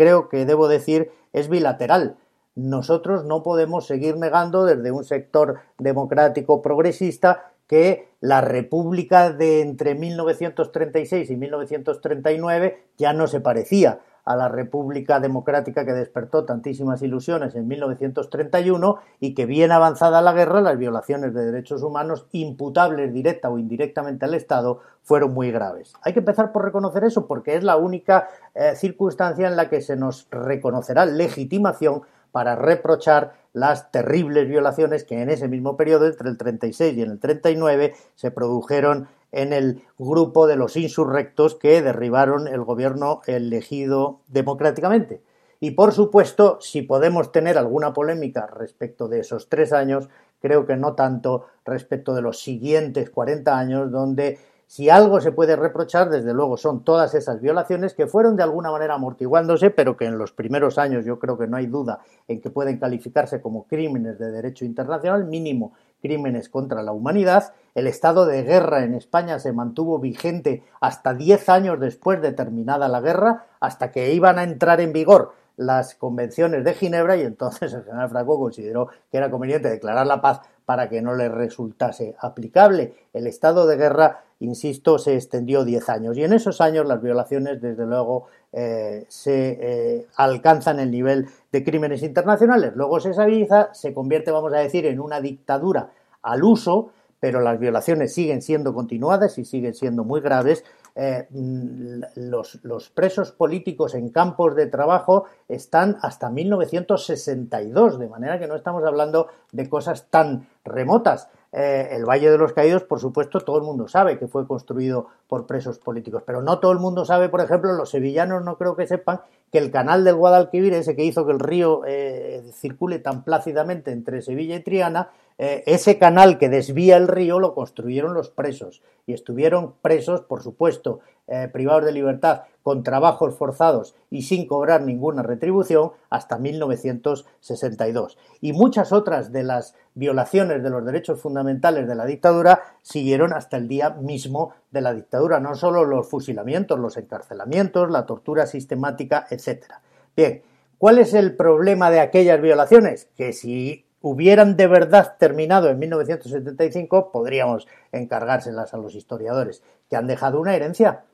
creo que debo decir, es bilateral. Nosotros no podemos seguir negando desde un sector democrático progresista que la República de entre 1936 y 1939 ya no se parecía a la República Democrática que despertó tantísimas ilusiones en 1931 y que bien avanzada la guerra, las violaciones de derechos humanos imputables directa o indirectamente al Estado fueron muy graves. Hay que empezar por reconocer eso porque es la única eh, circunstancia en la que se nos reconocerá legitimación para reprochar las terribles violaciones que en ese mismo periodo, entre el 36 y el 39, se produjeron en el grupo de los insurrectos que derribaron el gobierno elegido democráticamente. Y por supuesto, si podemos tener alguna polémica respecto de esos tres años, creo que no tanto respecto de los siguientes 40 años, donde si algo se puede reprochar, desde luego, son todas esas violaciones que fueron de alguna manera amortiguándose, pero que en los primeros años yo creo que no hay duda en que pueden calificarse como crímenes de derecho internacional, mínimo crímenes contra la humanidad. El estado de guerra en España se mantuvo vigente hasta 10 años después de terminada la guerra, hasta que iban a entrar en vigor las convenciones de Ginebra y entonces el general Franco consideró que era conveniente declarar la paz para que no le resultase aplicable. El estado de guerra, insisto, se extendió 10 años y en esos años las violaciones, desde luego, eh, se eh, alcanzan el nivel de crímenes internacionales. Luego se suaviza, se convierte, vamos a decir, en una dictadura al uso, pero las violaciones siguen siendo continuadas y siguen siendo muy graves eh, mm, los, presos políticos en campos de trabajo están hasta 1962, de manera que no estamos hablando de cosas tan remotas. Eh, el Valle de los Caídos, por supuesto, todo el mundo sabe que fue construido por presos políticos, pero no todo el mundo sabe, por ejemplo, los sevillanos no creo que sepan que el canal del Guadalquivir, ese que hizo que el río eh, circule tan plácidamente entre Sevilla y Triana, eh, ese canal que desvía el río lo construyeron los presos y estuvieron presos, por supuesto, eh, privados de libertad, con trabajos forzados y sin cobrar ninguna retribución hasta 1962. Y muchas otras de las violaciones de los derechos fundamentales de la dictadura siguieron hasta el día mismo de la dictadura, no solo los fusilamientos, los encarcelamientos, la tortura sistemática, etc. Bien, ¿cuál es el problema de aquellas violaciones? Que si hubieran de verdad terminado en 1975, podríamos encargárselas a los historiadores, que han dejado una herencia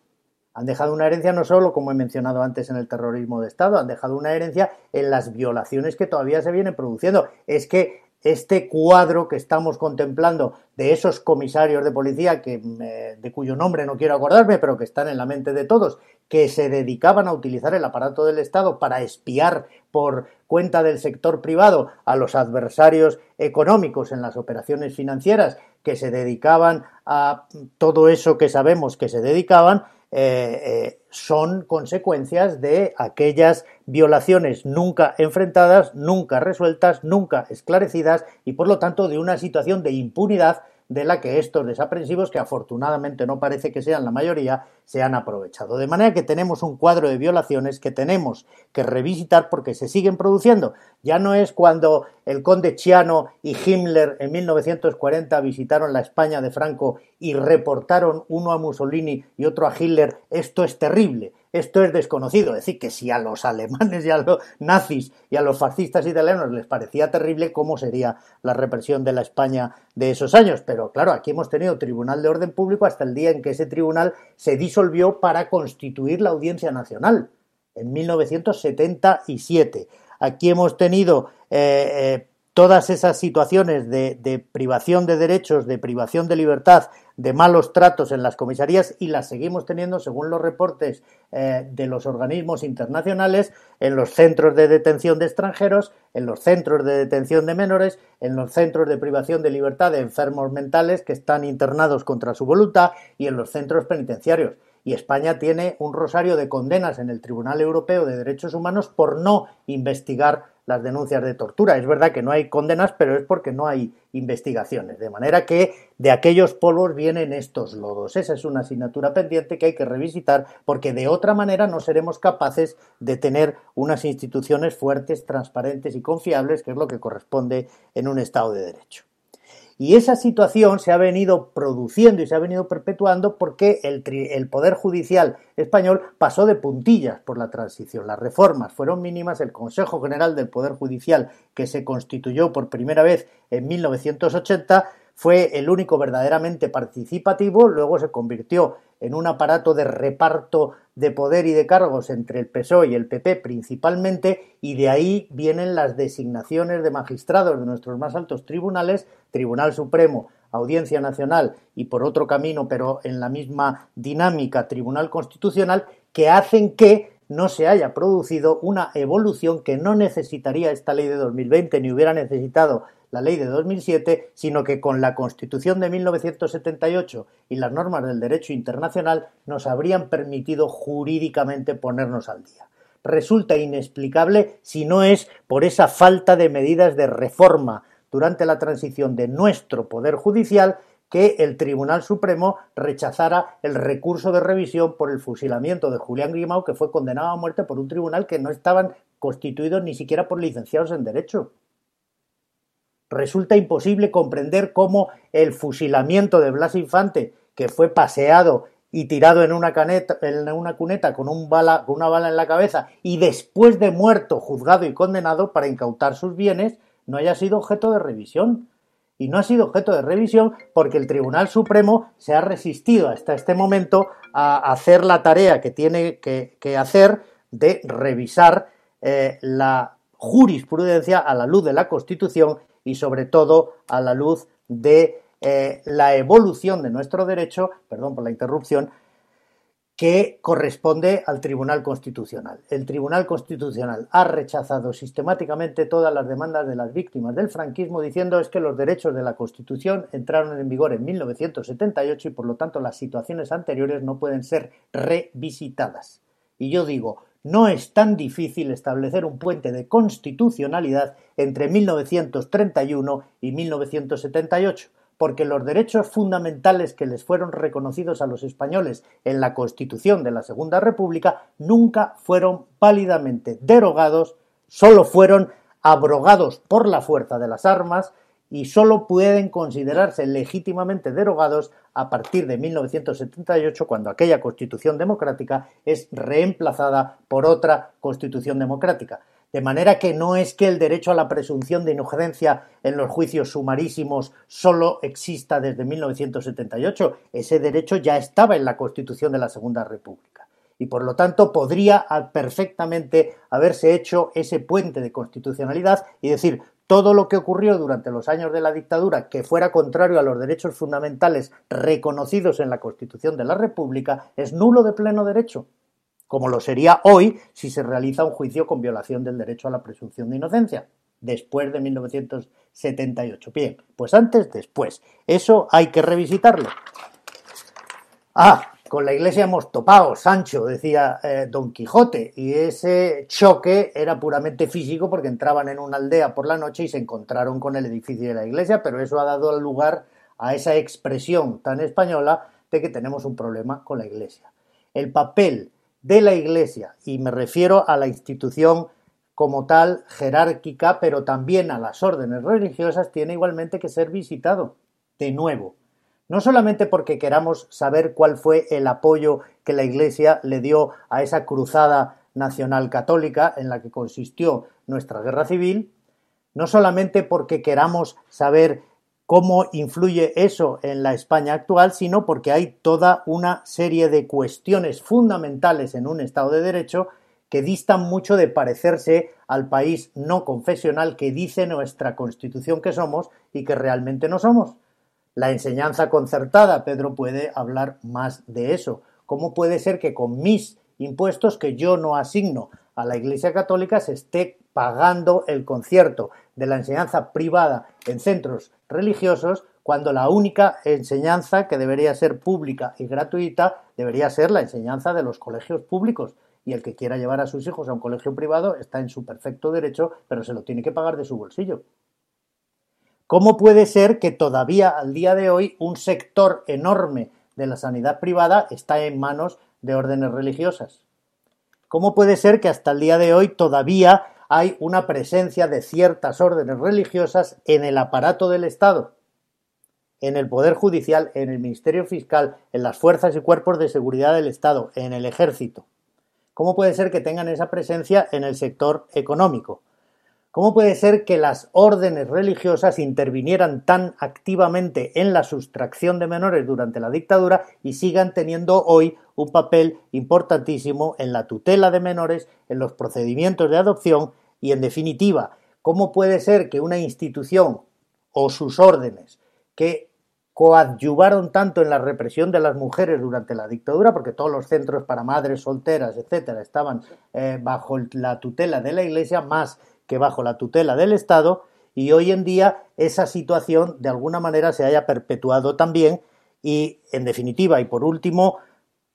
han dejado una herencia no solo, como he mencionado antes, en el terrorismo de Estado, han dejado una herencia en las violaciones que todavía se vienen produciendo. Es que este cuadro que estamos contemplando de esos comisarios de policía, que, de cuyo nombre no quiero acordarme, pero que están en la mente de todos, que se dedicaban a utilizar el aparato del Estado para espiar por cuenta del sector privado a los adversarios económicos en las operaciones financieras, que se dedicaban a todo eso que sabemos que se dedicaban, eh, eh, son consecuencias de aquellas violaciones nunca enfrentadas, nunca resueltas, nunca esclarecidas y por lo tanto de una situación de impunidad de la que estos desaprensivos, que afortunadamente no parece que sean la mayoría, se han aprovechado. De manera que tenemos un cuadro de violaciones que tenemos que revisitar porque se siguen produciendo. Ya no es cuando el conde Chiano y Himmler en 1940 visitaron la España de Franco y reportaron uno a Mussolini y otro a Hitler, esto es terrible esto es desconocido. Es decir, que si a los alemanes y a los nazis y a los fascistas italianos les parecía terrible, ¿cómo sería la represión de la España de esos años? Pero claro, aquí hemos tenido Tribunal de Orden Público hasta el día en que ese tribunal se disolvió para constituir la Audiencia Nacional, en 1977. Aquí hemos tenido eh, eh, todas esas situaciones de, privación de derechos, de privación de libertad, de malos tratos en las comisarías y las seguimos teniendo, según los reportes eh, de los organismos internacionales, en los centros de detención de extranjeros, en los centros de detención de menores, en los centros de privación de libertad de enfermos mentales que están internados contra su voluntad y en los centros penitenciarios. Y España tiene un rosario de condenas en el Tribunal Europeo de Derechos Humanos por no investigar las denuncias de tortura. Es verdad que no hay condenas, pero es porque no hay investigaciones. De manera que de aquellos polvos vienen estos lodos. Esa es una asignatura pendiente que hay que revisitar porque de otra manera no seremos capaces de tener unas instituciones fuertes, transparentes y confiables, que es lo que corresponde en un Estado de Derecho. Y esa situación se ha venido produciendo y se ha venido perpetuando porque el, Poder Judicial español pasó de puntillas por la transición. Las reformas fueron mínimas. El Consejo General del Poder Judicial, que se constituyó por primera vez en 1980, fue el único verdaderamente participativo, luego se convirtió en un aparato de reparto de poder y de cargos entre el PSOE y el PP principalmente, y de ahí vienen las designaciones de magistrados de nuestros más altos tribunales, Tribunal Supremo, Audiencia Nacional y por otro camino, pero en la misma dinámica, Tribunal Constitucional, que hacen que no se haya producido una evolución que no necesitaría esta ley de 2020 ni hubiera necesitado la ley de 2007, sino que con la Constitución de 1978 y las normas del derecho internacional nos habrían permitido jurídicamente ponernos al día. Resulta inexplicable si no es por esa falta de medidas de reforma durante la transición de nuestro Poder Judicial que el Tribunal Supremo rechazara el recurso de revisión por el fusilamiento de Julián Grimau, que fue condenado a muerte por un tribunal que no estaban constituidos ni siquiera por licenciados en Derecho. Resulta imposible comprender cómo el fusilamiento de Blas Infante, que fue paseado y tirado en una, en una cuneta con, un bala, con una bala en la cabeza y después de muerto juzgado y condenado para incautar sus bienes, no haya sido objeto de revisión. Y no ha sido objeto de revisión porque el Tribunal Supremo se ha resistido hasta este momento a hacer la tarea que tiene que, hacer de revisar eh, la jurisprudencia a la luz de la Constitución y sobre todo a la luz de eh, la evolución de nuestro derecho, perdón por la interrupción, que corresponde al Tribunal Constitucional. El Tribunal Constitucional ha rechazado sistemáticamente todas las demandas de las víctimas del franquismo diciendo es que los derechos de la Constitución entraron en vigor en 1978 y por lo tanto las situaciones anteriores no pueden ser revisitadas. Y yo digo, no es tan difícil establecer un puente de constitucionalidad entre 1931 y 1978 porque los derechos fundamentales que les fueron reconocidos a los españoles en la Constitución de la Segunda República nunca fueron válidamente derogados, solo fueron abrogados por la fuerza de las armas y solo pueden considerarse legítimamente derogados a partir de 1978, cuando aquella Constitución democrática es reemplazada por otra Constitución democrática. De manera que no es que el derecho a la presunción de inocencia en los juicios sumarísimos solo exista desde 1978. Ese derecho ya estaba en la Constitución de la Segunda República. Y por lo tanto podría perfectamente haberse hecho ese puente de constitucionalidad y decir todo lo que ocurrió durante los años de la dictadura que fuera contrario a los derechos fundamentales reconocidos en la Constitución de la República es nulo de pleno derecho como lo sería hoy si se realiza un juicio con violación del derecho a la presunción de inocencia, después de 1978. Bien, pues antes, después. Eso hay que revisitarlo. Ah, con la iglesia hemos topado, Sancho, decía eh, Don Quijote, y ese choque era puramente físico porque entraban en una aldea por la noche y se encontraron con el edificio de la iglesia, pero eso ha dado lugar a esa expresión tan española de que tenemos un problema con la iglesia. El papel de la Iglesia, y me refiero a la institución como tal jerárquica, pero también a las órdenes religiosas, tiene igualmente que ser visitado de nuevo. No solamente porque queramos saber cuál fue el apoyo que la Iglesia le dio a esa cruzada nacional católica en la que consistió nuestra guerra civil, no solamente porque queramos saber cómo influye eso en la España actual, sino porque hay toda una serie de cuestiones fundamentales en un Estado de Derecho que distan mucho de parecerse al país no confesional que dice nuestra Constitución que somos y que realmente no somos. La enseñanza concertada, Pedro puede hablar más de eso. ¿Cómo puede ser que con mis impuestos que yo no asigno a la Iglesia Católica se esté pagando el concierto de la enseñanza privada en centros religiosos cuando la única enseñanza que debería ser pública y gratuita debería ser la enseñanza de los colegios públicos. Y el que quiera llevar a sus hijos a un colegio privado está en su perfecto derecho, pero se lo tiene que pagar de su bolsillo. ¿Cómo puede ser que todavía al día de hoy un sector enorme de la sanidad privada está en manos de órdenes religiosas? ¿Cómo puede ser que hasta el día de hoy todavía hay una presencia de ciertas órdenes religiosas en el aparato del Estado, en el Poder Judicial, en el Ministerio Fiscal, en las fuerzas y cuerpos de seguridad del Estado, en el Ejército. ¿Cómo puede ser que tengan esa presencia en el sector económico? ¿Cómo puede ser que las órdenes religiosas intervinieran tan activamente en la sustracción de menores durante la dictadura y sigan teniendo hoy un papel importantísimo en la tutela de menores, en los procedimientos de adopción y, en definitiva, cómo puede ser que una institución o sus órdenes que coadyuvaron tanto en la represión de las mujeres durante la dictadura, porque todos los centros para madres solteras, etcétera, estaban eh, bajo la tutela de la Iglesia, más que bajo la tutela del Estado y hoy en día esa situación de alguna manera se haya perpetuado también y en definitiva y por último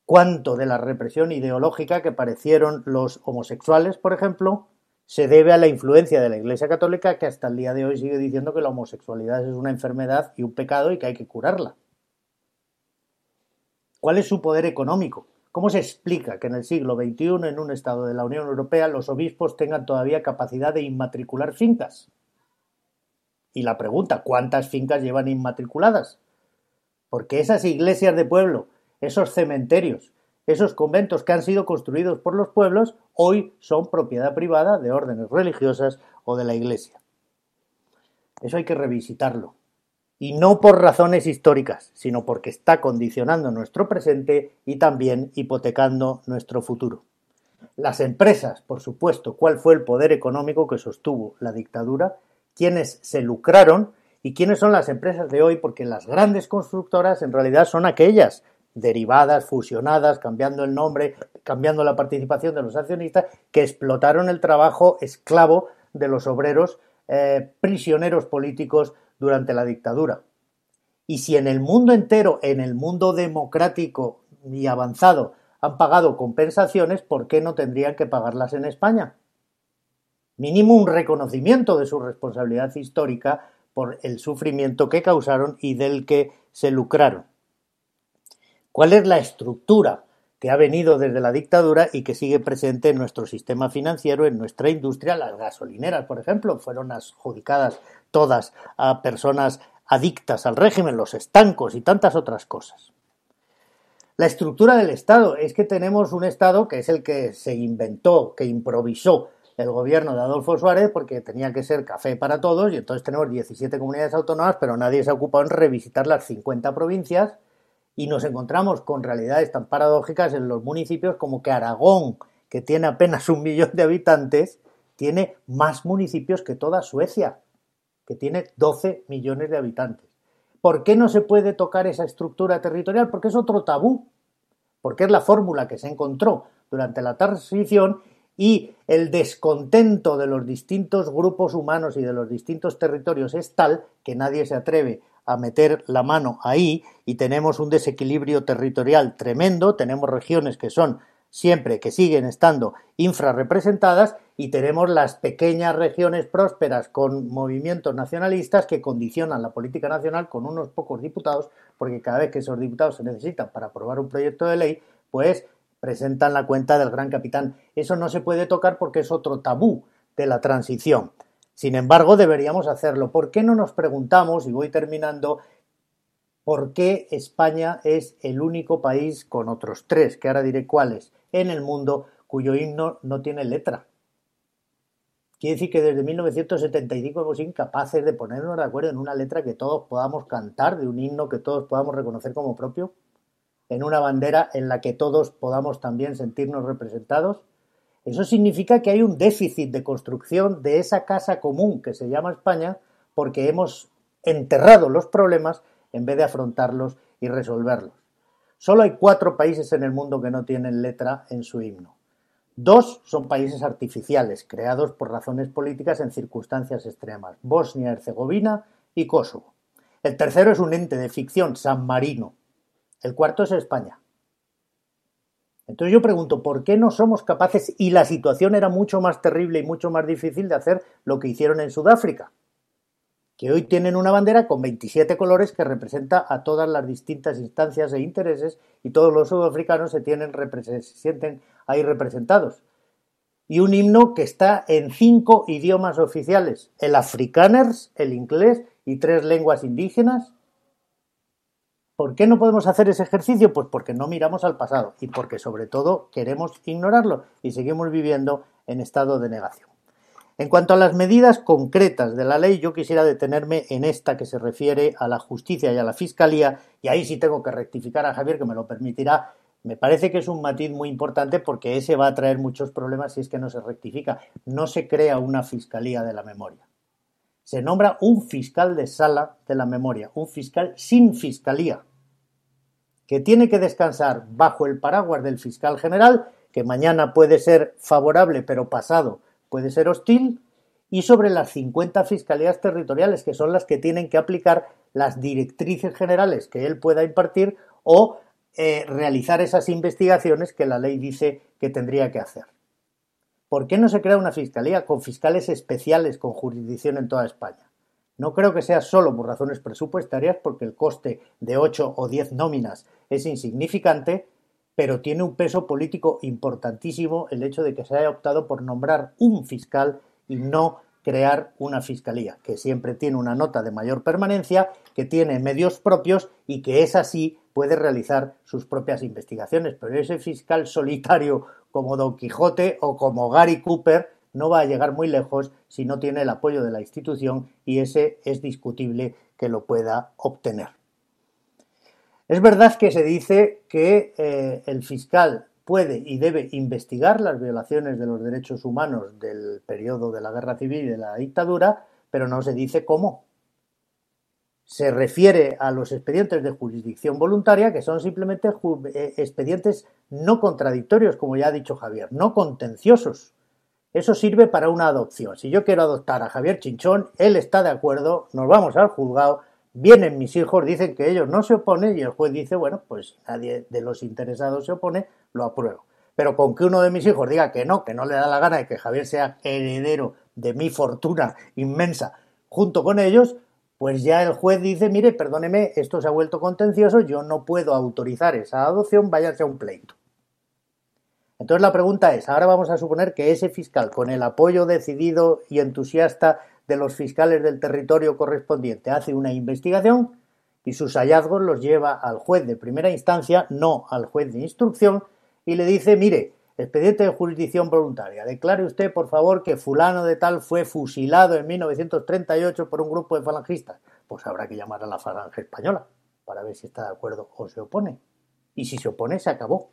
cuánto de la represión ideológica que parecieron los homosexuales, por ejemplo, se debe a la influencia de la Iglesia Católica que hasta el día de hoy sigue diciendo que la homosexualidad es una enfermedad y un pecado y que hay que curarla. ¿Cuál es su poder económico? ¿Cómo se explica que en el siglo XXI, en un Estado de la Unión Europea, los obispos tengan todavía capacidad de inmatricular fincas? Y la pregunta, ¿cuántas fincas llevan inmatriculadas? Porque esas iglesias de pueblo, esos cementerios, esos conventos que han sido construidos por los pueblos, hoy son propiedad privada de órdenes religiosas o de la Iglesia. Eso hay que revisitarlo y no por razones históricas, sino porque está condicionando nuestro presente y también hipotecando nuestro futuro. Las empresas, por supuesto, cuál fue el poder económico que sostuvo la dictadura, quiénes se lucraron y quiénes son las empresas de hoy, porque las grandes constructoras en realidad son aquellas derivadas, fusionadas, cambiando el nombre, cambiando la participación de los accionistas, que explotaron el trabajo esclavo de los obreros eh, prisioneros políticos durante la dictadura. Y si en el mundo entero, en el mundo democrático y avanzado, han pagado compensaciones, ¿por qué no tendrían que pagarlas en España? Mínimo un reconocimiento de su responsabilidad histórica por el sufrimiento que causaron y del que se lucraron. ¿Cuál es la estructura que ha venido desde la dictadura y que sigue presente en nuestro sistema financiero, en nuestra industria? Las gasolineras, por ejemplo, fueron adjudicadas todas a personas adictas al régimen, los estancos y tantas otras cosas. La estructura del Estado es que tenemos un Estado que es el que se inventó, que improvisó el gobierno de Adolfo Suárez porque tenía que ser café para todos y entonces tenemos 17 comunidades autónomas, pero nadie se ha ocupado en revisitar las 50 provincias y nos encontramos con realidades tan paradójicas en los municipios como que Aragón, que tiene apenas un millón de habitantes, tiene más municipios que toda Suecia, que tiene 12 millones de habitantes. ¿Por qué no se puede tocar esa estructura territorial? Porque es otro tabú, porque es la fórmula que se encontró durante la transición y el descontento de los distintos grupos humanos y de los distintos territorios es tal que nadie se atreve a meter la mano ahí y tenemos un desequilibrio territorial tremendo, tenemos regiones que son siempre que siguen estando infrarrepresentadas y tenemos las pequeñas regiones prósperas con movimientos nacionalistas que condicionan la política nacional con unos pocos diputados, porque cada vez que esos diputados se necesitan para aprobar un proyecto de ley, pues presentan la cuenta del gran capitán. Eso no se puede tocar porque es otro tabú de la transición. Sin embargo, deberíamos hacerlo. ¿Por qué no nos preguntamos, y voy terminando, por qué España es el único país con otros tres, que ahora diré cuáles, en el mundo cuyo himno no tiene letra? Quiere decir que desde 1975 hemos sido incapaces de ponernos de acuerdo en una letra que todos podamos cantar, de un himno que todos podamos reconocer como propio, en una bandera en la que todos podamos también sentirnos representados. Eso significa que hay un déficit de construcción de esa casa común que se llama España porque hemos enterrado los problemas en vez de afrontarlos y resolverlos. Solo hay cuatro países en el mundo que no tienen letra en su himno. Dos son países artificiales, creados por razones políticas en circunstancias extremas, Bosnia-Herzegovina y Kosovo. El tercero es un ente de ficción, San Marino. El cuarto es España. Entonces yo pregunto, ¿por qué no somos capaces? Y la situación era mucho más terrible y mucho más difícil de hacer lo que hicieron en Sudáfrica, que hoy tienen una bandera con 27 colores que representa a todas las distintas instancias e intereses y todos los sudafricanos se, tienen, sienten ahí representados. Y un himno que está en cinco idiomas oficiales, el afrikaners, el inglés y tres lenguas indígenas, ¿Por qué no podemos hacer ese ejercicio? Pues porque no miramos al pasado y porque sobre todo queremos ignorarlo y seguimos viviendo en estado de negación. En cuanto a las medidas concretas de la ley, yo quisiera detenerme en esta que se refiere a la justicia y a la fiscalía, y ahí sí tengo que rectificar a Javier, que me lo permitirá. Me parece que es un matiz muy importante porque ese va a traer muchos problemas si es que no se rectifica. No se crea una fiscalía de la memoria. Se nombra un fiscal de sala de la memoria, un fiscal sin fiscalía que tiene que descansar bajo el paraguas del fiscal general, que mañana puede ser favorable, pero pasado puede ser hostil, y sobre las 50 fiscalías territoriales, que son las que tienen que aplicar las directrices generales que él pueda impartir o eh, realizar esas investigaciones que la ley dice que tendría que hacer. ¿Por qué no se crea una fiscalía con fiscales especiales con jurisdicción en toda España? No creo que sea solo por razones presupuestarias, porque el coste de 8 o 10 nóminas es insignificante, pero tiene un peso político importantísimo el hecho de que se haya optado por nombrar un fiscal y no crear una fiscalía, que siempre tiene una nota de mayor permanencia, que tiene medios propios y que es así puede realizar sus propias investigaciones. Pero ese fiscal solitario como Don Quijote o como Gary Cooper no va a llegar muy lejos si no tiene el apoyo de la institución y ese es discutible que lo pueda obtener. Es verdad que se dice que eh, el fiscal puede y debe investigar las violaciones de los derechos humanos del periodo de la guerra civil y de la dictadura, pero no se dice cómo. se refiere a los expedientes de jurisdicción voluntaria, que son simplemente eh, expedientes no contradictorios, como ya ha dicho Javier, no contenciosos. Eso sirve para una adopción. Si yo quiero adoptar a Javier Chinchón, él está de acuerdo, nos vamos al juzgado, vienen mis hijos, dicen que ellos no se oponen y el juez dice, bueno, pues nadie de los interesados se opone, lo apruebo. Pero con que uno de mis hijos diga que no, que no le da la gana de que Javier sea heredero de mi fortuna inmensa junto con ellos, pues ya el juez dice, mire, perdóneme, esto se ha vuelto contencioso, yo no puedo autorizar esa adopción, váyase a un pleito. Entonces la pregunta es, ahora vamos a suponer que ese fiscal, con el apoyo decidido y entusiasta de los fiscales del territorio correspondiente, hace una investigación y sus hallazgos los lleva al juez de primera instancia, no al juez de instrucción, y le dice, mire, Expediente de jurisdicción voluntaria. Declare usted, por favor, que fulano de tal fue fusilado en 1938 por un grupo de falangistas. Pues habrá que llamar a la falange española para ver si está de acuerdo o se opone. Y si se opone, se acabó.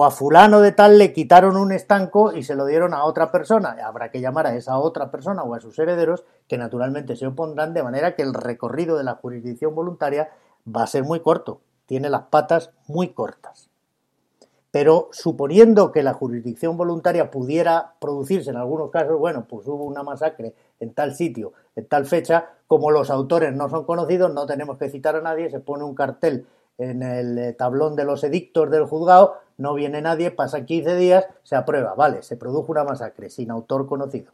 O a fulano de tal le quitaron un estanco y se lo dieron a otra persona. Habrá que llamar a esa otra persona o a sus herederos, que naturalmente se opondrán, de manera que el recorrido de la jurisdicción voluntaria va a ser muy corto. Tiene las patas muy cortas. Pero suponiendo que la jurisdicción voluntaria pudiera producirse en algunos casos, bueno, pues hubo una masacre en tal sitio, en tal fecha, como los autores no son conocidos, no tenemos que citar a nadie, se pone un cartel en el tablón de los edictos del juzgado, no viene nadie, pasan 15 días, se aprueba, vale, se produjo una masacre sin autor conocido.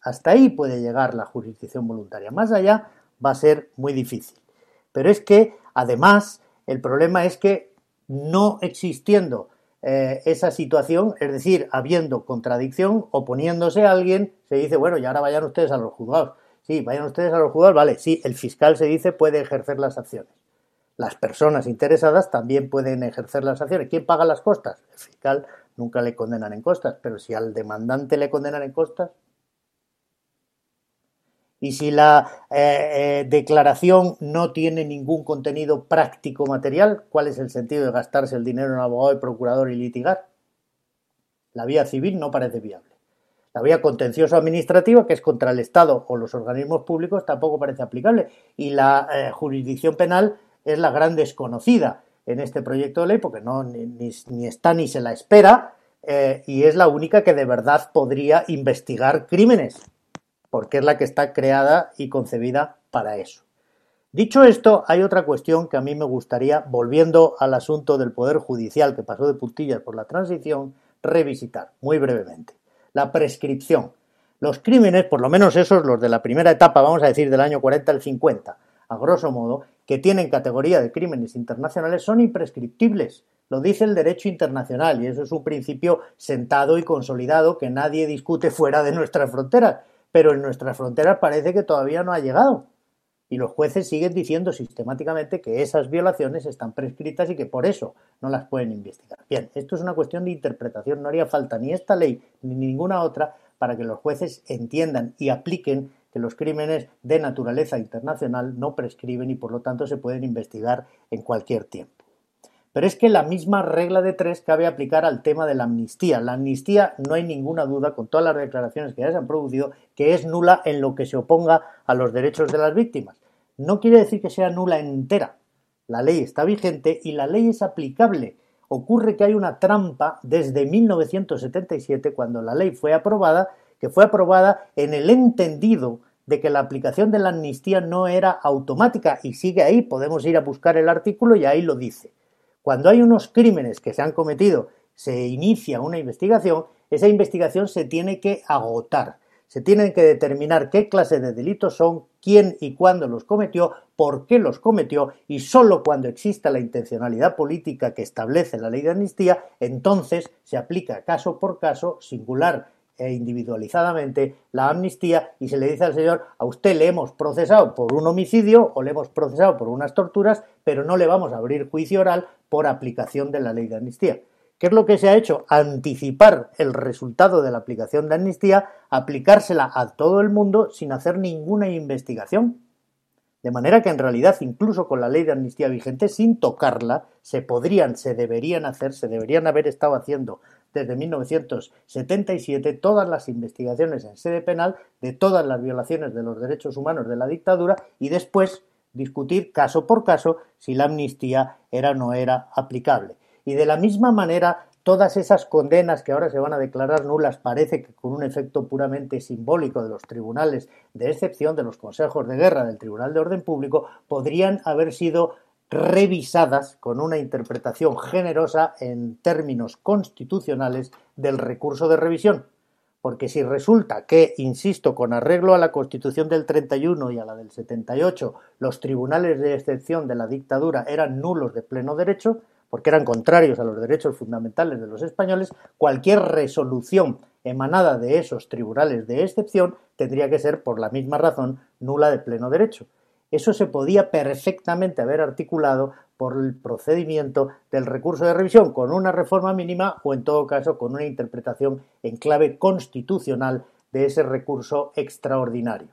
Hasta ahí puede llegar la jurisdicción voluntaria, más allá va a ser muy difícil. Pero es que, además, el problema es que no existiendo eh, esa situación, es decir, habiendo contradicción, oponiéndose a alguien, se dice, bueno, y ahora vayan ustedes a los juzgados. Sí, vayan ustedes a los juzgados, vale, sí, el fiscal se dice puede ejercer las acciones. Las personas interesadas también pueden ejercer las acciones. ¿Quién paga las costas? El fiscal nunca le condenan en costas, pero si al demandante le condenan en costas, y si la eh, eh, declaración no tiene ningún contenido práctico material, ¿cuál es el sentido de gastarse el dinero en abogado y procurador y litigar? La vía civil no parece viable. La vía contencioso administrativa, que es contra el Estado o los organismos públicos, tampoco parece aplicable. Y la eh, jurisdicción penal es la gran desconocida en este proyecto de ley, porque no ni, está ni se la espera, y es la única que de verdad podría investigar crímenes porque es la que está creada y concebida para eso. Dicho esto, hay otra cuestión que a mí me gustaría, volviendo al asunto del Poder Judicial que pasó de puntillas por la transición, revisitar muy brevemente. La prescripción. Los crímenes, por lo menos esos, los de la primera etapa, vamos a decir del año 40 al 50, a grosso modo, que tienen categoría de crímenes internacionales, son imprescriptibles. Lo dice el derecho internacional y eso es un principio sentado y consolidado que nadie discute fuera de nuestras fronteras pero en nuestras fronteras parece que todavía no ha llegado. Y los jueces siguen diciendo sistemáticamente que esas violaciones están prescritas y que por eso no las pueden investigar. Bien, esto es una cuestión de interpretación. No haría falta ni esta ley ni ninguna otra para que los jueces entiendan y apliquen que los crímenes de naturaleza internacional no prescriben y por lo tanto se pueden investigar en cualquier tiempo. Pero es que la misma regla de tres cabe aplicar al tema de la amnistía. La amnistía, no hay ninguna duda, con todas las declaraciones que ya se han producido, que es nula en lo que se oponga a los derechos de las víctimas. No quiere decir que sea nula entera. La ley está vigente y la ley es aplicable. Ocurre que hay una trampa desde 1977, cuando la ley fue aprobada, que fue aprobada en el entendido de que la aplicación de la amnistía no era automática y sigue ahí. Podemos ir a buscar el artículo y ahí lo dice. Cuando hay unos crímenes que se han cometido, se inicia una investigación, esa investigación se tiene que agotar. Se tienen que determinar qué clase de delitos son, quién y cuándo los cometió, por qué los cometió y sólo cuando exista la intencionalidad política que establece la ley de amnistía, entonces se aplica caso por caso, singular e individualizadamente la amnistía y se le dice al señor, a usted le hemos procesado por un homicidio o le hemos procesado por unas torturas, pero no le vamos a abrir juicio oral por aplicación de la ley de amnistía. ¿Qué es lo que se ha hecho? Anticipar el resultado de la aplicación de amnistía, aplicársela a todo el mundo sin hacer ninguna investigación. De manera que en realidad, incluso con la ley de amnistía vigente, sin tocarla, se podrían, se deberían hacer, se deberían haber estado haciendo desde 1977 todas las investigaciones en sede penal de todas las violaciones de los derechos humanos de la dictadura y después discutir caso por caso si la amnistía era o no era aplicable. Y de la misma manera, todas esas condenas que ahora se van a declarar nulas parece que con un efecto puramente simbólico de los tribunales de excepción, de los consejos de guerra del Tribunal de Orden Público, podrían haber sido revisadas con una interpretación generosa en términos constitucionales del recurso de revisión. Porque si resulta que, insisto, con arreglo a la Constitución del 31 y a la del 78, los tribunales de excepción de la dictadura eran nulos de pleno derecho, porque eran contrarios a los derechos fundamentales de los españoles, cualquier resolución emanada de esos tribunales de excepción tendría que ser, por la misma razón, nula de pleno derecho. Eso se podía perfectamente haber articulado por el procedimiento del recurso de revisión, con una reforma mínima o, en todo caso, con una interpretación en clave constitucional de ese recurso extraordinario.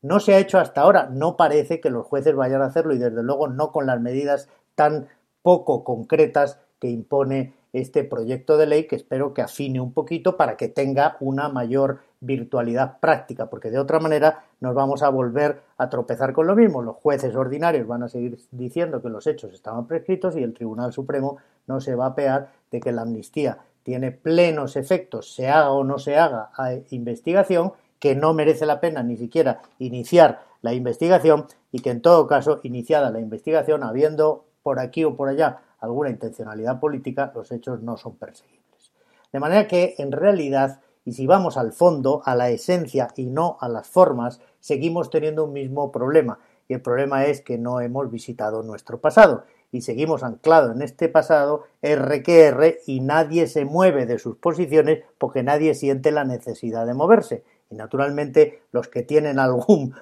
No se ha hecho hasta ahora, no parece que los jueces vayan a hacerlo y, desde luego, no con las medidas tan poco concretas que impone este proyecto de ley que espero que afine un poquito para que tenga una mayor virtualidad práctica, porque de otra manera nos vamos a volver a tropezar con lo mismo. Los jueces ordinarios van a seguir diciendo que los hechos estaban prescritos y el Tribunal Supremo no se va a pear de que la amnistía tiene plenos efectos, se haga o no se haga investigación, que no merece la pena ni siquiera iniciar la investigación y que en todo caso, iniciada la investigación, habiendo por aquí o por allá alguna intencionalidad política, los hechos no son perseguibles. De manera que, en realidad, y si vamos al fondo, a la esencia y no a las formas, seguimos teniendo un mismo problema. Y el problema es que no hemos visitado nuestro pasado y seguimos anclados en este pasado R que R y nadie se mueve de sus posiciones porque nadie siente la necesidad de moverse. Y naturalmente los que tienen algún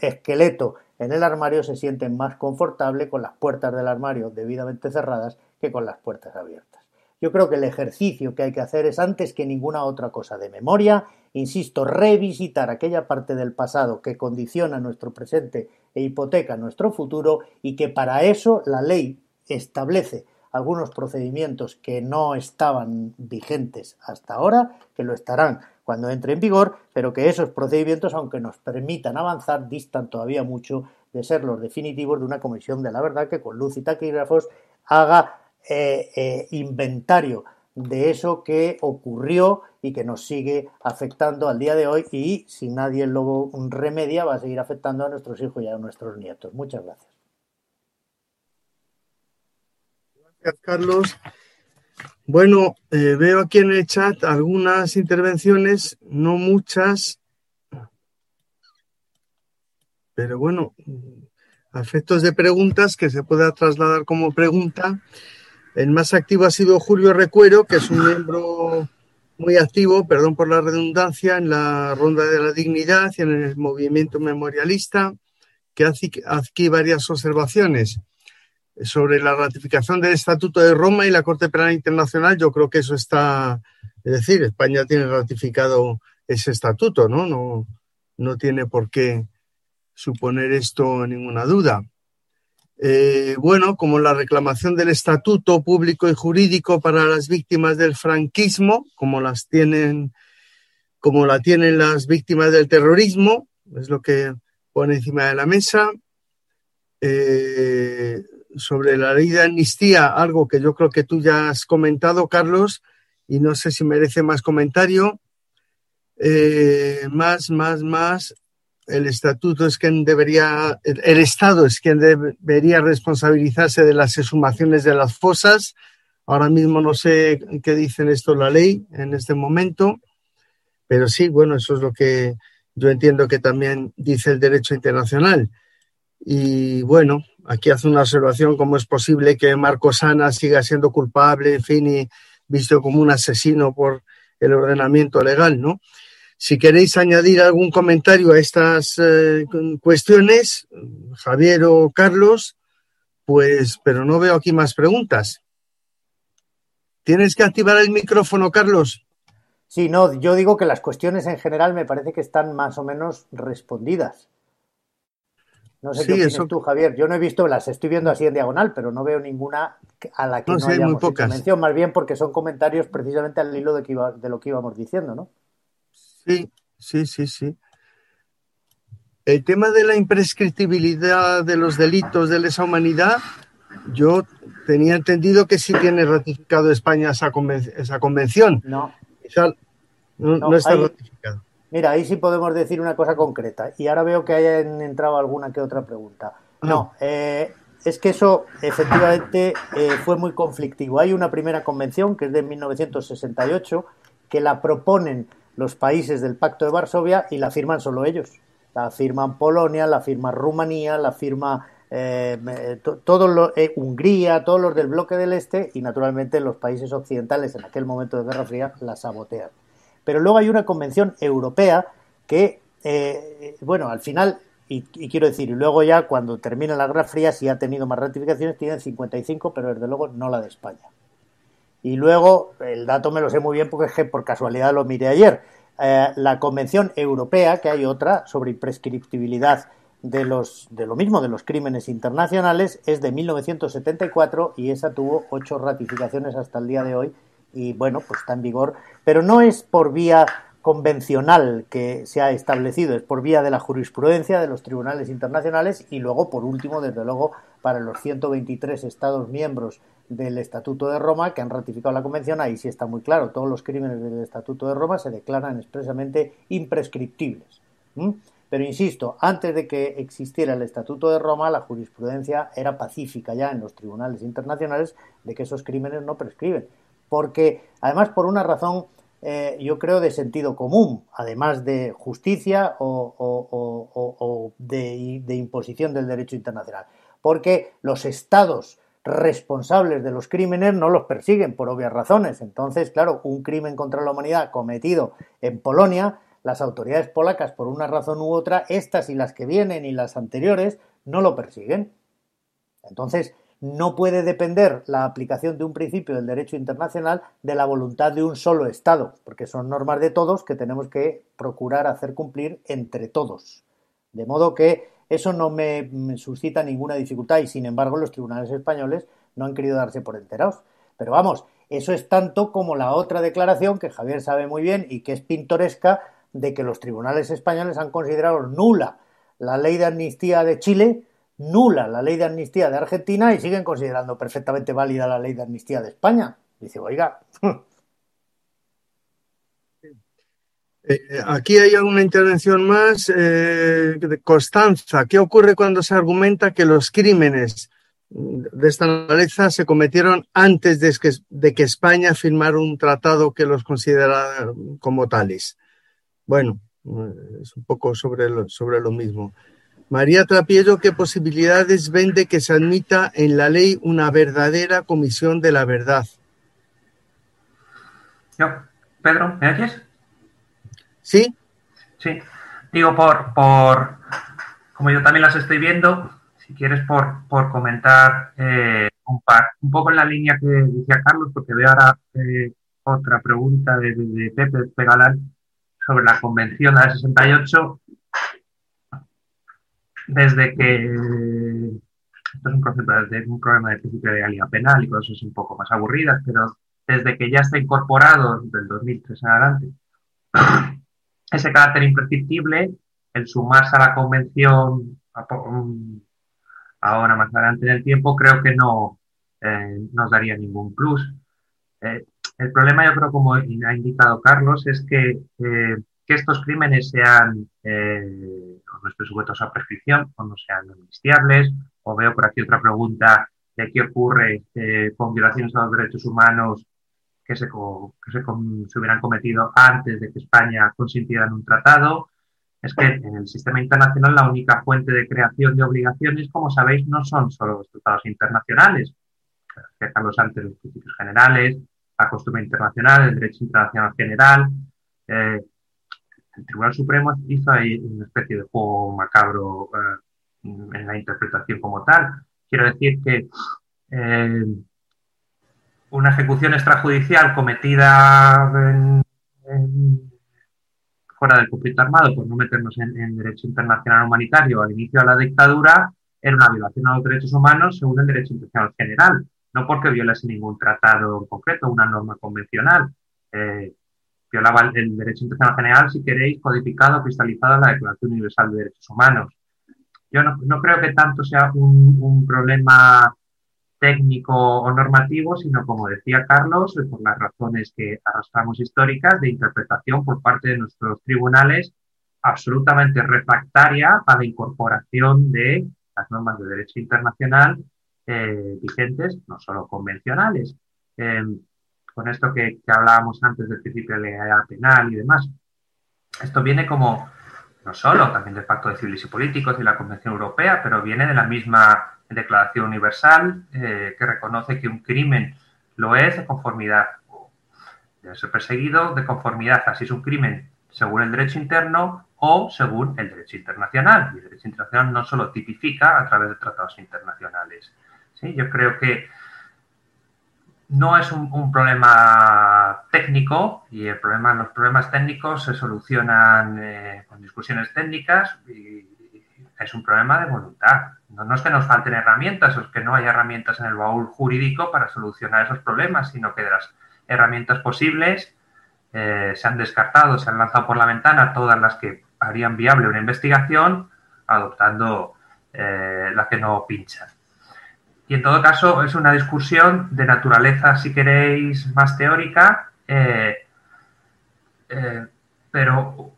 esqueleto en el armario se sienten más confortable con las puertas del armario debidamente cerradas que con las puertas abiertas. Yo creo que el ejercicio que hay que hacer es antes que ninguna otra cosa de memoria, insisto, revisitar aquella parte del pasado que condiciona nuestro presente e hipoteca nuestro futuro y que para eso la ley establece algunos procedimientos que no estaban vigentes hasta ahora, que lo estarán cuando entre en vigor, pero que esos procedimientos, aunque nos permitan avanzar, distan todavía mucho de ser los definitivos de una comisión de la verdad que con luz y taquígrafos haga eh, eh, inventario de eso que ocurrió y que nos sigue afectando al día de hoy y si nadie lo remedia va a seguir afectando a nuestros hijos y a nuestros nietos. Muchas gracias. Gracias, Carlos. Bueno, eh, veo aquí en el chat algunas intervenciones, no muchas, pero bueno, a efectos de preguntas que se pueda trasladar como pregunta. El más activo ha sido Julio Recuero, que es un miembro muy activo, perdón por la redundancia, en la Ronda de la Dignidad y en el movimiento memorialista, que hace aquí varias observaciones sobre la ratificación del Estatuto de Roma y la Corte Penal Internacional, yo creo que eso está, es decir, España tiene ratificado ese estatuto, ¿no? No, no tiene por qué suponer esto ninguna duda. Eh, bueno, como la reclamación del estatuto público y jurídico para las víctimas del franquismo, como las tienen, como la tienen las víctimas del terrorismo, es lo que pone encima de la mesa. Eh, sobre la ley de amnistía, algo que yo creo que tú ya has comentado, Carlos, y no sé si merece más comentario. Eh, más, más, más. El estatuto es quien debería, el, Estado es quien debería responsabilizarse de las exhumaciones de las fosas. Ahora mismo no sé qué dicen esto la ley en este momento, pero sí, bueno, eso es lo que yo entiendo que también dice el derecho internacional. Y bueno, aquí hace una observación cómo es posible que Marcos Ana siga siendo culpable, en fin, y visto como un asesino por el ordenamiento legal, ¿no? Si queréis añadir algún comentario a estas eh, cuestiones, Javier o Carlos, pues, pero no veo aquí más preguntas. ¿Tienes que activar el micrófono, Carlos? Sí, no, yo digo que las cuestiones en general me parece que están más o menos respondidas. No sé qué opinas tú, Javier. Yo no he visto, las estoy viendo así en diagonal, pero no veo ninguna a la que no, hayamos hecho mención, más bien porque son comentarios precisamente al hilo de, que de lo que íbamos diciendo, ¿no? Sí, sí, sí, sí. El tema de la imprescriptibilidad de los delitos de lesa humanidad, yo tenía entendido que sí tiene ratificado España esa, convención. No. no, está ratificado. Mira, ahí sí podemos decir una cosa concreta. Y ahora veo que hayan entrado alguna que otra pregunta. No, ah. eh, es que eso efectivamente eh, fue muy conflictivo. Hay una primera convención que es de 1968 que la proponen los países del Pacto de Varsovia y la firman solo ellos. La firman Polonia, la firma Rumanía, la firma eh, eh, Hungría, todos los del bloque del Este y naturalmente los países occidentales en aquel momento de Guerra Fría la sabotean. Pero luego hay una convención europea que, eh, bueno, al final, y, quiero decir, y luego ya cuando termina la Guerra Fría, si ha tenido más ratificaciones, tienen 55, pero desde luego no la de España. Y luego, el dato me lo sé muy bien porque es que por casualidad lo miré ayer. Eh, la Convención Europea, que hay otra sobre imprescriptibilidad de, los, de lo mismo, de los crímenes internacionales, es de 1974 y esa tuvo ocho ratificaciones hasta el día de hoy y bueno, pues está en vigor, pero no es por vía convencional que se ha establecido, es por vía de la jurisprudencia de los tribunales internacionales y luego, por último, desde luego, para los 123 Estados miembros del Estatuto de Roma que han ratificado la Convención, ahí sí está muy claro, todos los crímenes del Estatuto de Roma se declaran expresamente imprescriptibles. Pero insisto, antes de que existiera el Estatuto de Roma, la jurisprudencia era pacífica ya en los tribunales internacionales de que esos crímenes no prescriben. Porque, además, por una razón, eh, yo creo, de sentido común, además de justicia o, de imposición del derecho internacional. Porque los estados responsables de los crímenes no los persiguen por obvias razones. Entonces, claro, un crimen contra la humanidad cometido en Polonia, las autoridades polacas, por una razón u otra, estas y las que vienen y las anteriores, no lo persiguen. Entonces, no puede depender la aplicación de un principio del derecho internacional de la voluntad de un solo Estado, porque son normas de todos que tenemos que procurar hacer cumplir entre todos. De modo que eso no me suscita ninguna dificultad y, sin embargo, los tribunales españoles no han querido darse por enterados. Pero vamos, eso es tanto como la otra declaración que Javier sabe muy bien y que es pintoresca de que los tribunales españoles han considerado nula la ley de amnistía de Chile, nula la ley de amnistía de Argentina y siguen considerando perfectamente válida la ley de amnistía de España. Dice, oiga, *laughs* Eh, aquí hay una intervención más eh, de Constanza. ¿Qué ocurre cuando se argumenta que los crímenes de esta naturaleza se cometieron antes de que, de España firmara un tratado que los considera como tales? Bueno, eh, es un poco sobre lo, sobre lo mismo. María Trapiello, ¿qué posibilidades vende que se admita en la ley una verdadera comisión de la verdad? Pedro, ¿me oyes? ¿Sí? Sí. Digo, por, por, como yo también las estoy viendo, si quieres por, por comentar eh, un, par, un poco en la línea que decía Carlos, porque veo ahora eh, otra pregunta de, de, Pepe Pegalán sobre la Convención de la 68. Desde que esto es un, concepto, de un problema de principio de legalidad penal y cosas un poco más aburridas, pero desde que ya está incorporado del 2003 en adelante ese carácter imprescriptible, el sumarse a la convención ahora más adelante en el tiempo, creo que no eh, nos daría ningún plus. Eh, el problema, yo creo, como ha indicado Carlos, es que, eh, que estos crímenes sean o no estén sujetos a prescripción o no sean amnistiables, o veo por aquí otra pregunta de qué ocurre con violaciones a los derechos humanos que, se, que se, se, hubieran cometido antes de que España consintiera en un tratado. Es que en el sistema internacional la única fuente de creación de obligaciones, como sabéis, no son solo los tratados internacionales, que los antes los principios generales, la costumbre internacional, el derecho internacional general. Eh, el Tribunal Supremo hizo ahí una especie de juego macabro eh, en la interpretación como tal. Quiero decir que eh, una ejecución extrajudicial cometida fuera del conflicto armado, por no meternos en, derecho internacional humanitario al inicio de la dictadura, era una violación a los derechos humanos según el derecho internacional general, no porque violase ningún tratado en concreto, una norma convencional. Eh, violaba el derecho internacional general, si queréis, codificado, cristalizado en la Declaración Universal de Derechos Humanos. Yo no, creo que tanto sea un, problema técnico o normativo, sino, como decía Carlos, por las razones que arrastramos históricas de interpretación por parte de nuestros tribunales absolutamente refractaria a la incorporación de las normas de derecho internacional eh, vigentes, no solo convencionales. Eh, con esto que, que, hablábamos antes del principio de legalidad penal y demás. Esto viene como no solo también del Pacto de Civiles y Políticos y la Convención Europea, pero viene de la misma Declaración Universal eh, que reconoce que un crimen lo es de conformidad, debe ser perseguido de conformidad, así es un crimen según el derecho interno o según el derecho internacional. Y el derecho internacional no solo tipifica a través de tratados internacionales. ¿sí? Yo creo que no es un, problema técnico y el problema, los problemas técnicos se solucionan eh, con discusiones técnicas y, es un problema de voluntad. No, es que nos falten herramientas o es que no haya herramientas en el baúl jurídico para solucionar esos problemas, sino que de las herramientas posibles eh, se han descartado, se han lanzado por la ventana todas las que harían viable una investigación, adoptando eh, las que no pinchan. Y en todo caso es una discusión de naturaleza, si queréis, más teórica, eh, eh, pero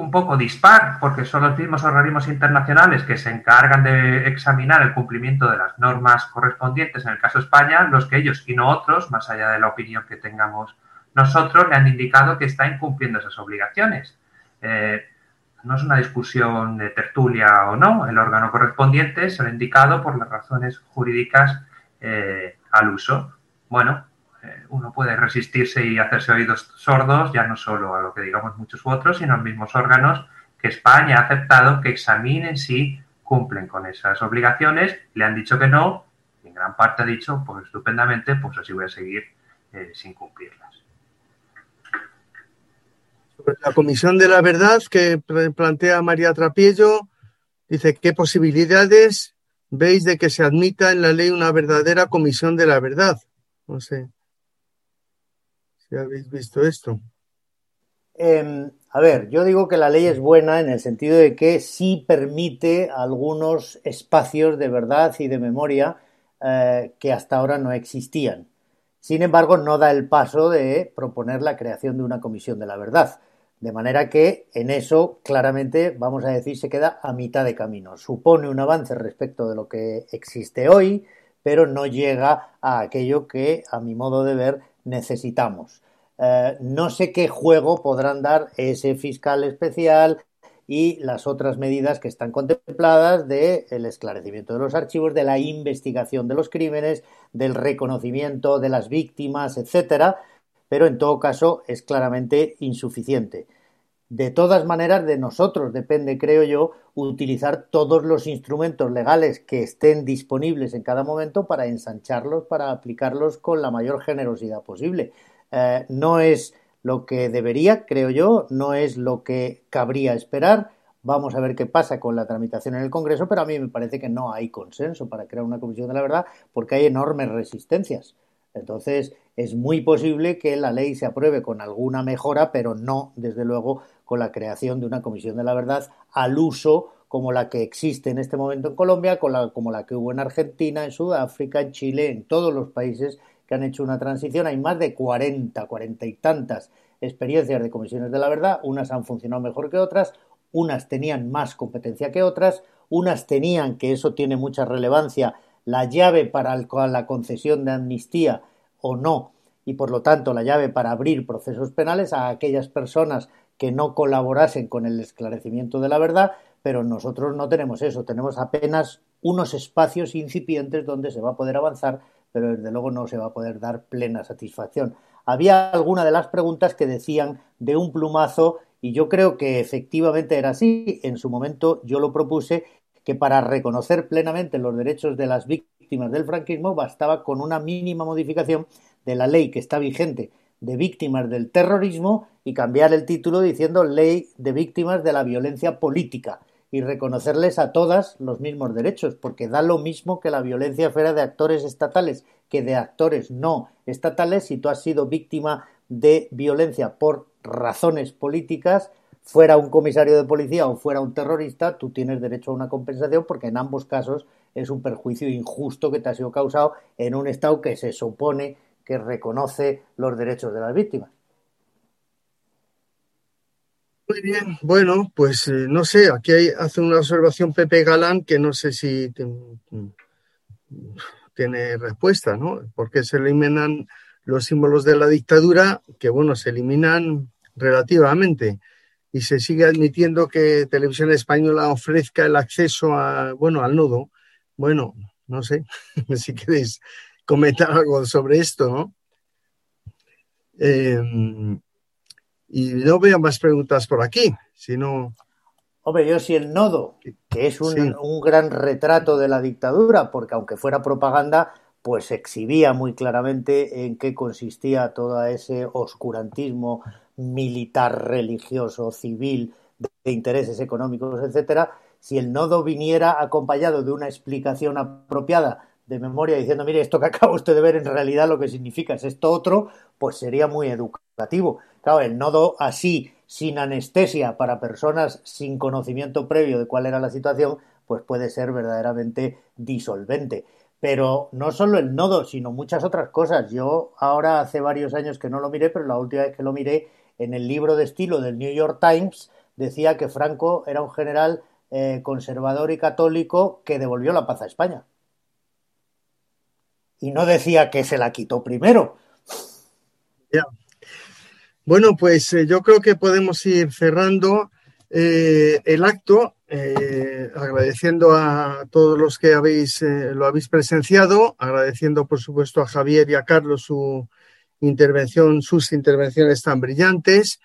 un poco dispar, porque son los mismos organismos internacionales que se encargan de examinar el cumplimiento de las normas correspondientes, en el caso de España, los que ellos y no otros, más allá de la opinión que tengamos nosotros, le han indicado que está incumpliendo esas obligaciones. Eh, no es una discusión de tertulia o no, el órgano correspondiente se lo ha indicado por las razones jurídicas eh, al uso. Bueno, uno puede resistirse y hacerse oídos sordos, ya no solo a lo que digamos muchos otros, sino a los mismos órganos que España ha aceptado que examinen si cumplen con esas obligaciones, le han dicho que no, y en gran parte ha dicho, pues estupendamente, pues así voy a seguir eh, sin cumplirla la Comisión de la Verdad que plantea María Trapiello dice qué posibilidades veis de que se admita en la ley una verdadera Comisión de la Verdad. No sé si habéis visto esto. Em, a ver, yo digo que la ley es buena en el sentido de que sí permite algunos espacios de verdad y de memoria eh, que hasta ahora no existían. Sin embargo, no da el paso de proponer la creación de una comisión de la verdad. De manera que en eso claramente, vamos a decir, se queda a mitad de camino. Supone un avance respecto de lo que existe hoy, pero no llega a aquello que, a mi modo de ver, necesitamos. Eh, no sé qué juego podrán dar ese fiscal especial y las otras medidas que están contempladas del esclarecimiento de los archivos, de la investigación de los crímenes, del reconocimiento de las víctimas, etcétera, pero en todo caso es claramente insuficiente. De todas maneras, de nosotros depende, creo yo, utilizar todos los instrumentos legales que estén disponibles en cada momento para ensancharlos, para aplicarlos con la mayor generosidad posible. Eh, no es lo que debería, creo yo, no es lo que cabría esperar. Vamos a ver qué pasa con la tramitación en el Congreso, pero a mí me parece que no hay consenso para crear una comisión de la verdad porque hay enormes resistencias. Entonces, es muy posible que la ley se apruebe con alguna mejora, pero no, desde luego, con la creación de una comisión de la verdad al uso como la que existe en este momento en Colombia, como la que hubo en Argentina, en Sudáfrica, en Chile, en todos los países que han hecho una transición. Hay más de 40, 40 y tantas experiencias de comisiones de la verdad. Unas han funcionado mejor que otras, unas tenían más competencia que otras, unas tenían, que eso tiene mucha relevancia, la llave para la concesión de amnistía o no, y por lo tanto la llave para abrir procesos penales a aquellas personas que no colaborasen con el esclarecimiento de la verdad, pero nosotros no tenemos eso, tenemos apenas unos espacios incipientes donde se va a poder avanzar, pero desde luego no se va a poder dar plena satisfacción. Había alguna de las preguntas que decían de un plumazo y yo creo que efectivamente era así. En su momento yo lo propuse que para reconocer plenamente los derechos de las víctimas del franquismo bastaba con una mínima modificación de la ley que está vigente de víctimas del terrorismo y cambiar el título diciendo ley de víctimas de la violencia política y reconocerles a todas los mismos derechos, porque da lo mismo que la violencia fuera de actores estatales que de actores no estatales si tú has sido víctima de violencia por razones políticas, fuera un comisario de policía o fuera un terrorista, tú tienes derecho a una compensación porque en ambos casos es un perjuicio injusto que te ha sido causado en un Estado que se supone que reconoce los derechos de las víctimas. Muy bien, bueno, pues eh, no sé, aquí hace una observación Pepe Galán que no sé si tiene respuesta, ¿no? Porque se eliminan los símbolos de la dictadura, que bueno, se eliminan relativamente y se sigue admitiendo que Televisión Española ofrezca el acceso a, bueno, al nodo. Bueno, no sé *laughs* si queréis comentar algo sobre esto, ¿no? Eh, y no veo más preguntas por aquí, sino... Hombre, yo si el nodo, que es un, un, gran retrato de la dictadura, porque aunque fuera propaganda, pues exhibía muy claramente en qué consistía todo ese oscurantismo militar, religioso, civil, de intereses económicos, etcétera, si el nodo viniera acompañado de una explicación apropiada de memoria diciendo, mire, esto que acaba usted de ver en realidad lo que significa es esto otro, pues sería muy educativo. Claro, el nodo así, sin anestesia para personas sin conocimiento previo de cuál era la situación, pues puede ser verdaderamente disolvente. Pero no solo el nodo, sino muchas otras cosas. Yo ahora hace varios años que no lo miré, pero la última vez que lo miré, en el libro de estilo del New York Times, decía que Franco era un general eh, conservador y católico que devolvió la paz a España y no decía que se la quitó primero. Bueno, pues eh, yo creo que podemos ir cerrando eh, el acto, eh, agradeciendo a todos los que habéis, lo habéis presenciado, agradeciendo por supuesto a Javier y a Carlos su intervención, sus intervenciones tan brillantes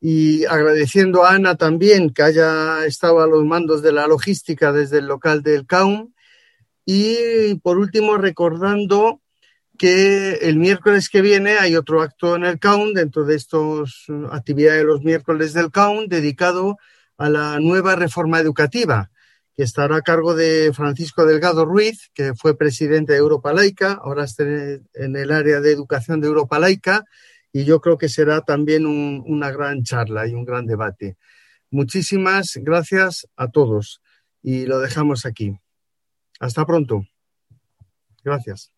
y agradeciendo a Ana también que haya estado a los mandos de la logística desde el local del CAUM y por último, recordando que el miércoles que viene hay otro acto en el CAUN, dentro de estas actividades de los miércoles del CAUN, dedicado a la nueva reforma educativa, que estará a cargo de Francisco Delgado Ruiz, que fue presidente de Europa Laica, ahora está en el área de educación de Europa Laica, y yo creo que será también una gran charla y un gran debate. Muchísimas gracias a todos y lo dejamos aquí. Hasta pronto. Gracias.